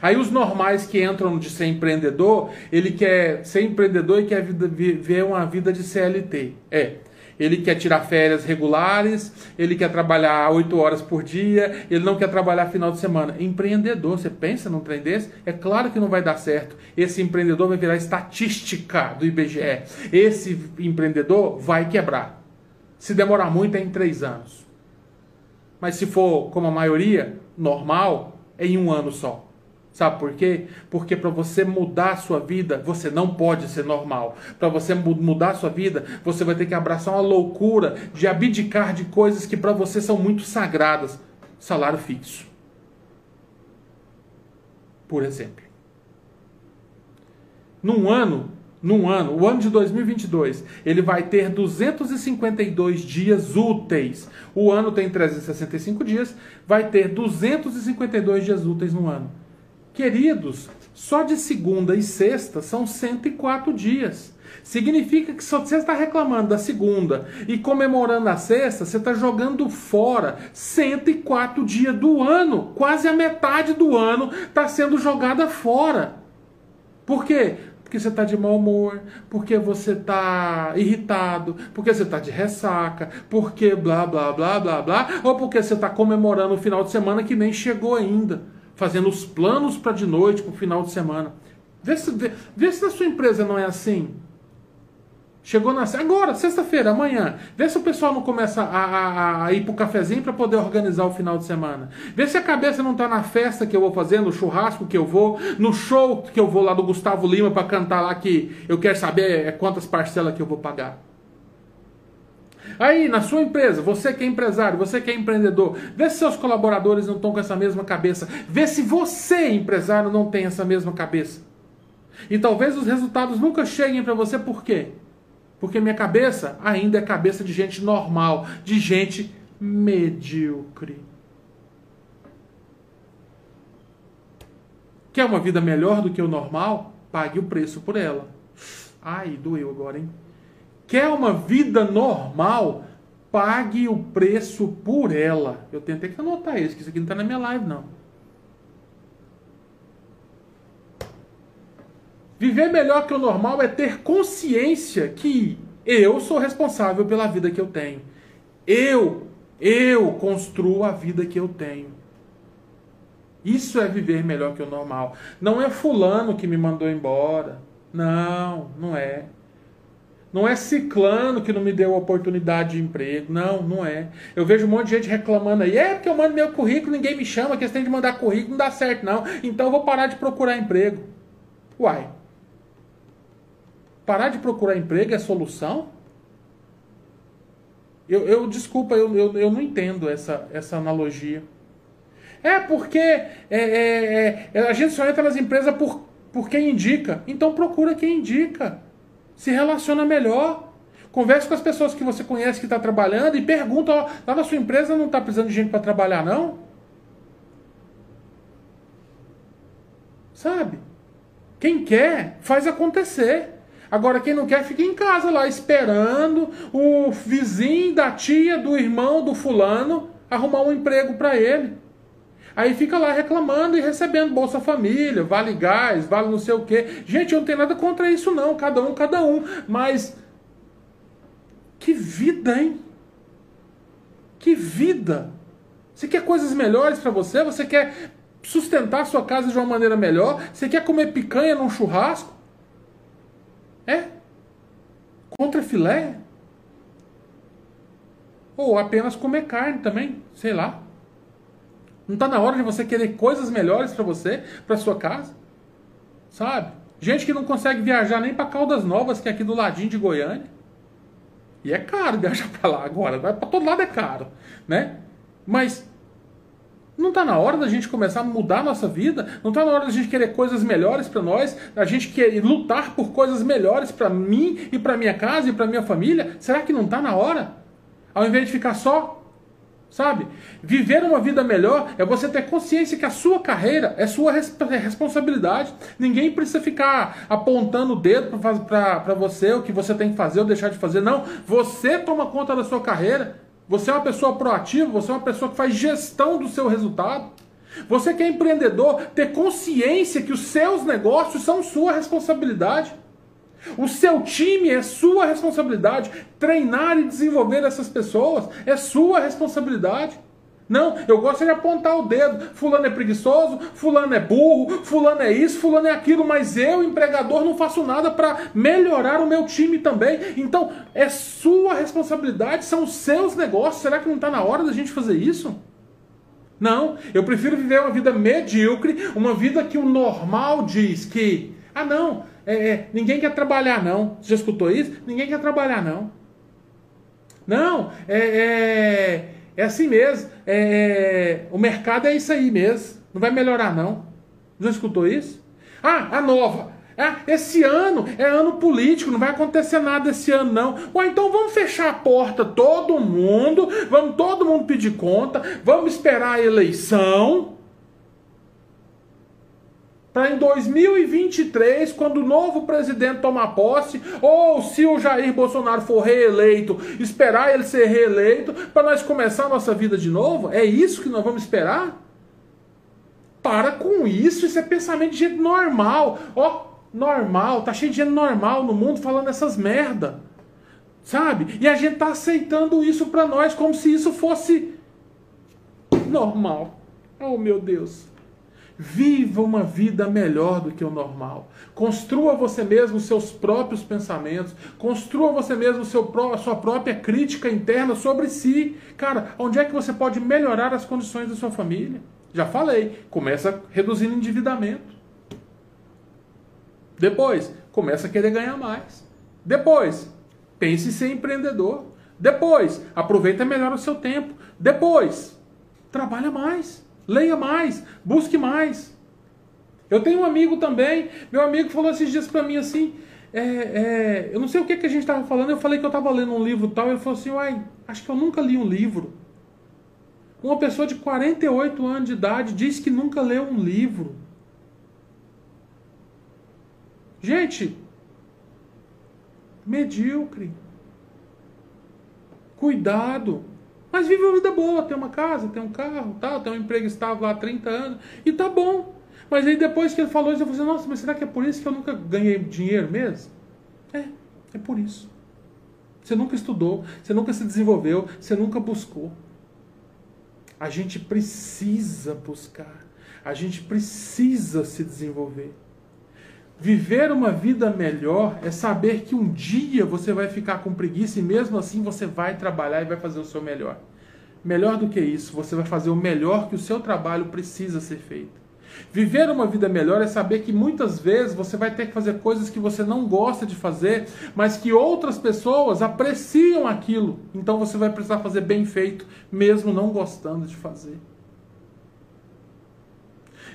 Aí os normais que entram de ser empreendedor, ele quer ser empreendedor e quer viver uma vida de CLT. É, ele quer tirar férias regulares, ele quer trabalhar oito horas por dia, ele não quer trabalhar final de semana. Empreendedor, você pensa num trem desse? É claro que não vai dar certo. Esse empreendedor vai virar estatística do IBGE. Esse empreendedor vai quebrar. Se demorar muito, é em três anos. Mas se for como a maioria, normal, é em um ano só. Sabe por quê? Porque para você mudar a sua vida, você não pode ser normal. Para você mudar a sua vida, você vai ter que abraçar uma loucura de abdicar de coisas que para você são muito sagradas. Salário fixo. Por exemplo. Num ano, num ano, o ano de 2022, ele vai ter 252 dias úteis. O ano tem 365 dias, vai ter 252 dias úteis no ano. Queridos, só de segunda e sexta são 104 dias. Significa que se você está reclamando da segunda e comemorando a sexta, você está jogando fora 104 dias do ano. Quase a metade do ano está sendo jogada fora. Por quê? Porque você está de mau humor, porque você está irritado, porque você está de ressaca, porque blá blá blá blá blá, ou porque você está comemorando o final de semana que nem chegou ainda fazendo os planos para de noite, para o final de semana. Vê se, vê, vê se na sua empresa não é assim. Chegou na agora, sexta-feira, amanhã. Vê se o pessoal não começa a, a, a ir pro cafezinho para poder organizar o final de semana. Vê se a cabeça não tá na festa que eu vou fazer, no churrasco que eu vou, no show que eu vou lá do Gustavo Lima para cantar lá que eu quero saber é quantas parcelas que eu vou pagar. Aí, na sua empresa, você que é empresário, você que é empreendedor, vê se seus colaboradores não estão com essa mesma cabeça. Vê se você, empresário, não tem essa mesma cabeça. E talvez os resultados nunca cheguem para você, por quê? Porque minha cabeça ainda é cabeça de gente normal, de gente medíocre. Quer uma vida melhor do que o normal? Pague o preço por ela. Ai, doeu agora, hein? Quer uma vida normal? Pague o preço por ela. Eu tentei que anotar isso, que isso aqui não está na minha live, não. Viver melhor que o normal é ter consciência que eu sou responsável pela vida que eu tenho. Eu, eu construo a vida que eu tenho. Isso é viver melhor que o normal. Não é fulano que me mandou embora. Não, não é. Não é ciclano que não me deu oportunidade de emprego. Não, não é. Eu vejo um monte de gente reclamando aí. É porque eu mando meu currículo, ninguém me chama, que tem de mandar currículo, não dá certo, não. Então eu vou parar de procurar emprego. Uai. Parar de procurar emprego é solução? Eu, eu desculpa, eu, eu, eu não entendo essa, essa analogia. É porque é, é, é, a gente só entra nas empresas por, por quem indica. Então procura quem indica se relaciona melhor. Converse com as pessoas que você conhece que está trabalhando e pergunta, ó, lá na sua empresa não está precisando de gente para trabalhar, não? Sabe? Quem quer, faz acontecer. Agora, quem não quer, fica em casa lá esperando o vizinho da tia, do irmão, do fulano arrumar um emprego para ele. Aí fica lá reclamando e recebendo Bolsa Família, vale gás, vale não sei o quê. Gente, eu não tenho nada contra isso, não. Cada um, cada um. Mas. Que vida, hein? Que vida! Você quer coisas melhores para você? Você quer sustentar sua casa de uma maneira melhor? Você quer comer picanha num churrasco? É? Contra filé? Ou apenas comer carne também, sei lá. Não está na hora de você querer coisas melhores para você, para sua casa? Sabe? Gente que não consegue viajar nem para Caldas Novas, que é aqui do ladinho de Goiânia. E é caro viajar para lá agora, para todo lado é caro, né? Mas Não está na hora da gente começar a mudar a nossa vida? Não está na hora da gente querer coisas melhores para nós? Da gente querer lutar por coisas melhores para mim e para minha casa e para minha família? Será que não está na hora? Ao invés de ficar só Sabe? Viver uma vida melhor é você ter consciência que a sua carreira é sua é responsabilidade. Ninguém precisa ficar apontando o dedo para você o que você tem que fazer ou deixar de fazer. Não. Você toma conta da sua carreira. Você é uma pessoa proativa, você é uma pessoa que faz gestão do seu resultado. Você que é empreendedor, ter consciência que os seus negócios são sua responsabilidade. O seu time é sua responsabilidade. Treinar e desenvolver essas pessoas é sua responsabilidade. Não, eu gosto de apontar o dedo. Fulano é preguiçoso, fulano é burro, fulano é isso, fulano é aquilo, mas eu, empregador, não faço nada para melhorar o meu time também. Então, é sua responsabilidade, são os seus negócios. Será que não está na hora da gente fazer isso? Não, eu prefiro viver uma vida medíocre, uma vida que o normal diz que, ah não, é, é, ninguém quer trabalhar, não. Você já escutou isso? Ninguém quer trabalhar, não. Não, é, é, é assim mesmo. É, é, o mercado é isso aí mesmo. Não vai melhorar, não. Já escutou isso? Ah, a nova. Ah, esse ano é ano político, não vai acontecer nada esse ano, não. Ué, então vamos fechar a porta, todo mundo, vamos todo mundo pedir conta, vamos esperar a eleição para em 2023, quando o novo presidente tomar posse, ou se o Jair Bolsonaro for reeleito, esperar ele ser reeleito, para nós começar a nossa vida de novo? É isso que nós vamos esperar? Para com isso, isso é pensamento de gente normal. Ó, normal, tá cheio de gente normal no mundo falando essas merda. Sabe? E a gente tá aceitando isso para nós como se isso fosse normal. Oh, meu Deus. Viva uma vida melhor do que o normal. Construa você mesmo os seus próprios pensamentos. Construa você mesmo seu, a sua própria crítica interna sobre si. Cara, onde é que você pode melhorar as condições da sua família? Já falei, começa reduzindo endividamento. Depois, começa a querer ganhar mais. Depois, pense em ser empreendedor. Depois, aproveita melhor o seu tempo. Depois, trabalha mais. Leia mais, busque mais. Eu tenho um amigo também, meu amigo falou esses dias para mim assim, é, é, eu não sei o que, que a gente estava falando, eu falei que eu estava lendo um livro tal, ele falou assim, uai, acho que eu nunca li um livro. Uma pessoa de 48 anos de idade diz que nunca leu um livro. Gente, medíocre. Cuidado. Mas vive uma vida boa, tem uma casa, tem um carro, tal, tem um emprego estável lá há 30 anos, e tá bom. Mas aí depois que ele falou isso, eu falei, nossa, mas será que é por isso que eu nunca ganhei dinheiro mesmo? É, é por isso. Você nunca estudou, você nunca se desenvolveu, você nunca buscou. A gente precisa buscar, a gente precisa se desenvolver. Viver uma vida melhor é saber que um dia você vai ficar com preguiça e mesmo assim você vai trabalhar e vai fazer o seu melhor. Melhor do que isso, você vai fazer o melhor que o seu trabalho precisa ser feito. Viver uma vida melhor é saber que muitas vezes você vai ter que fazer coisas que você não gosta de fazer, mas que outras pessoas apreciam aquilo. Então você vai precisar fazer bem feito, mesmo não gostando de fazer.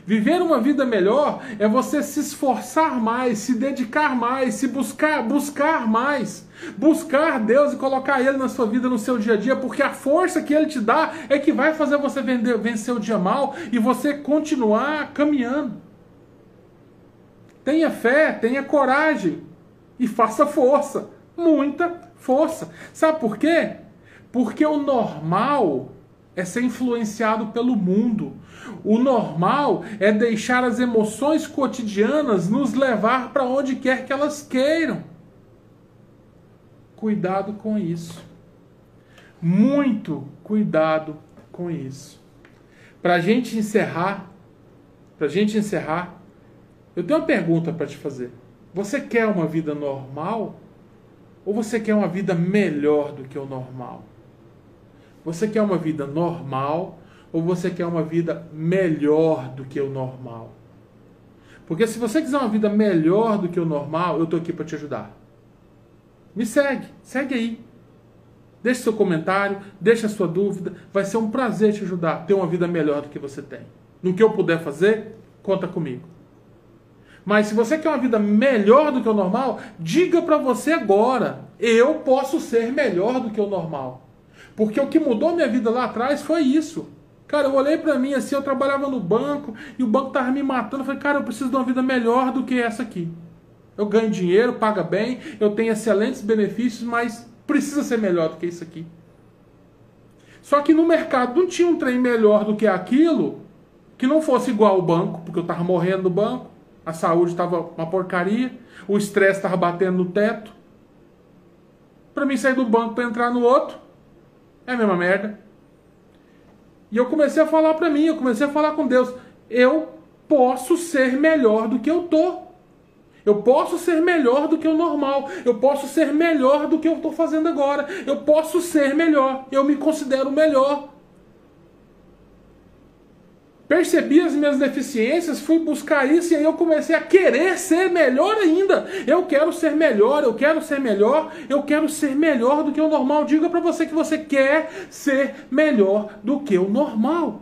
Viver uma vida melhor é você se esforçar mais, se dedicar mais, se buscar, buscar mais. Buscar Deus e colocar Ele na sua vida, no seu dia a dia, porque a força que Ele te dá é que vai fazer você vencer o dia mal e você continuar caminhando. Tenha fé, tenha coragem e faça força, muita força. Sabe por quê? Porque o normal é ser influenciado pelo mundo. O normal é deixar as emoções cotidianas nos levar para onde quer que elas queiram. Cuidado com isso. Muito cuidado com isso. Para a gente encerrar, para a gente encerrar, eu tenho uma pergunta para te fazer. Você quer uma vida normal ou você quer uma vida melhor do que o normal? Você quer uma vida normal ou você quer uma vida melhor do que o normal? Porque se você quiser uma vida melhor do que o normal, eu estou aqui para te ajudar. Me segue, segue aí. deixe seu comentário, deixe a sua dúvida. Vai ser um prazer te ajudar a ter uma vida melhor do que você tem. No que eu puder fazer, conta comigo. Mas se você quer uma vida melhor do que o normal, diga para você agora: eu posso ser melhor do que o normal. Porque o que mudou minha vida lá atrás foi isso. Cara, eu olhei para mim assim, eu trabalhava no banco e o banco tava me matando. Eu falei, cara, eu preciso de uma vida melhor do que essa aqui. Eu ganho dinheiro, paga bem, eu tenho excelentes benefícios, mas precisa ser melhor do que isso aqui. Só que no mercado não tinha um trem melhor do que aquilo que não fosse igual ao banco, porque eu estava morrendo no banco, a saúde estava uma porcaria, o estresse estava batendo no teto. Para mim sair do banco para entrar no outro, é a mesma merda. E eu comecei a falar para mim, eu comecei a falar com Deus, eu posso ser melhor do que eu tô. Eu posso ser melhor do que o normal. Eu posso ser melhor do que eu estou fazendo agora. Eu posso ser melhor. Eu me considero melhor. Percebi as minhas deficiências, fui buscar isso e aí eu comecei a querer ser melhor ainda. Eu quero ser melhor, eu quero ser melhor, eu quero ser melhor do que o normal. Diga para você que você quer ser melhor do que o normal.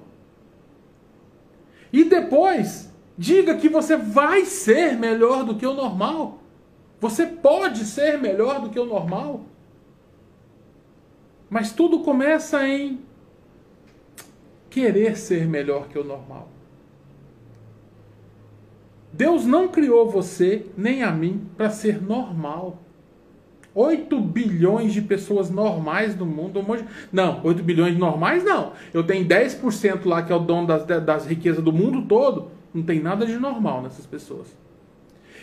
E depois, diga que você vai ser melhor do que o normal. Você pode ser melhor do que o normal. Mas tudo começa em querer ser melhor que o normal. Deus não criou você nem a mim para ser normal. 8 bilhões de pessoas normais no mundo. Não, 8 bilhões normais não. Eu tenho 10% lá que é o dono das, das riquezas do mundo todo. Não tem nada de normal nessas pessoas.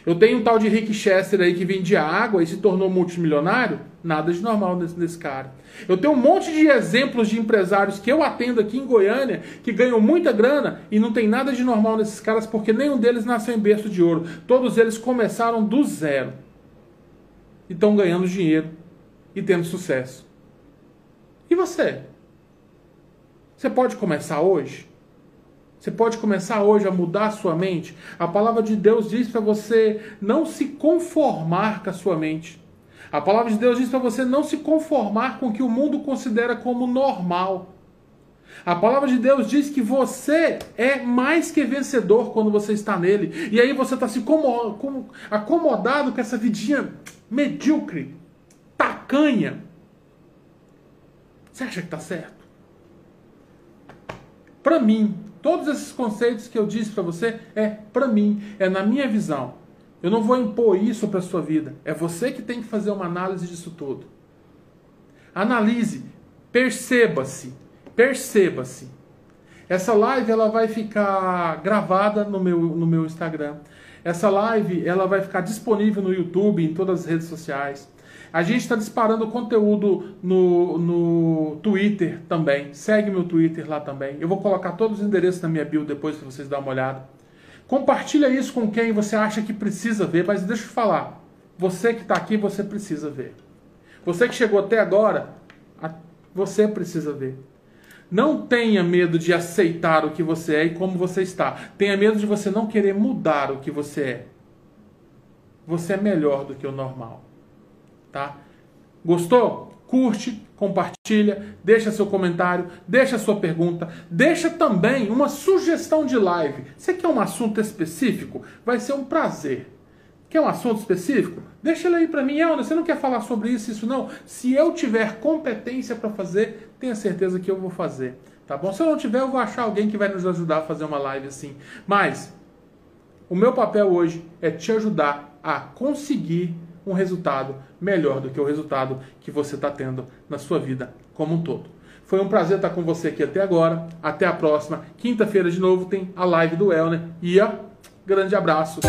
Eu tenho um tal de Rick Chester aí que vendia água e se tornou multimilionário. Nada de normal nesse, nesse cara. Eu tenho um monte de exemplos de empresários que eu atendo aqui em Goiânia que ganham muita grana e não tem nada de normal nesses caras porque nenhum deles nasceu em berço de ouro. Todos eles começaram do zero e estão ganhando dinheiro e tendo sucesso. E você? Você pode começar hoje? Você pode começar hoje a mudar a sua mente. A palavra de Deus diz para você não se conformar com a sua mente. A palavra de Deus diz para você não se conformar com o que o mundo considera como normal. A palavra de Deus diz que você é mais que vencedor quando você está nele. E aí você está se acomodado com essa vidinha medíocre, tacanha. Você acha que está certo? Para mim, Todos esses conceitos que eu disse para você é para mim, é na minha visão. Eu não vou impor isso para sua vida. É você que tem que fazer uma análise disso tudo. Analise, perceba-se, perceba-se. Essa live ela vai ficar gravada no meu, no meu Instagram. Essa live ela vai ficar disponível no YouTube, em todas as redes sociais. A gente está disparando conteúdo no, no Twitter também. Segue meu Twitter lá também. Eu vou colocar todos os endereços na minha bio depois para vocês darem uma olhada. Compartilha isso com quem você acha que precisa ver, mas deixa eu falar. Você que está aqui, você precisa ver. Você que chegou até agora, você precisa ver. Não tenha medo de aceitar o que você é e como você está. Tenha medo de você não querer mudar o que você é. Você é melhor do que o normal tá? Gostou? Curte, compartilha, deixa seu comentário, deixa sua pergunta, deixa também uma sugestão de live. Você quer um assunto específico? Vai ser um prazer. Quer um assunto específico? Deixa ele aí para mim. Elna, você não quer falar sobre isso, isso não? Se eu tiver competência para fazer, tenha certeza que eu vou fazer. Tá bom? Se eu não tiver, eu vou achar alguém que vai nos ajudar a fazer uma live assim. Mas o meu papel hoje é te ajudar a conseguir um resultado melhor do que o resultado que você está tendo na sua vida como um todo. Foi um prazer estar com você aqui até agora. Até a próxima. Quinta-feira de novo tem a live do Elner. E ó, grande abraço.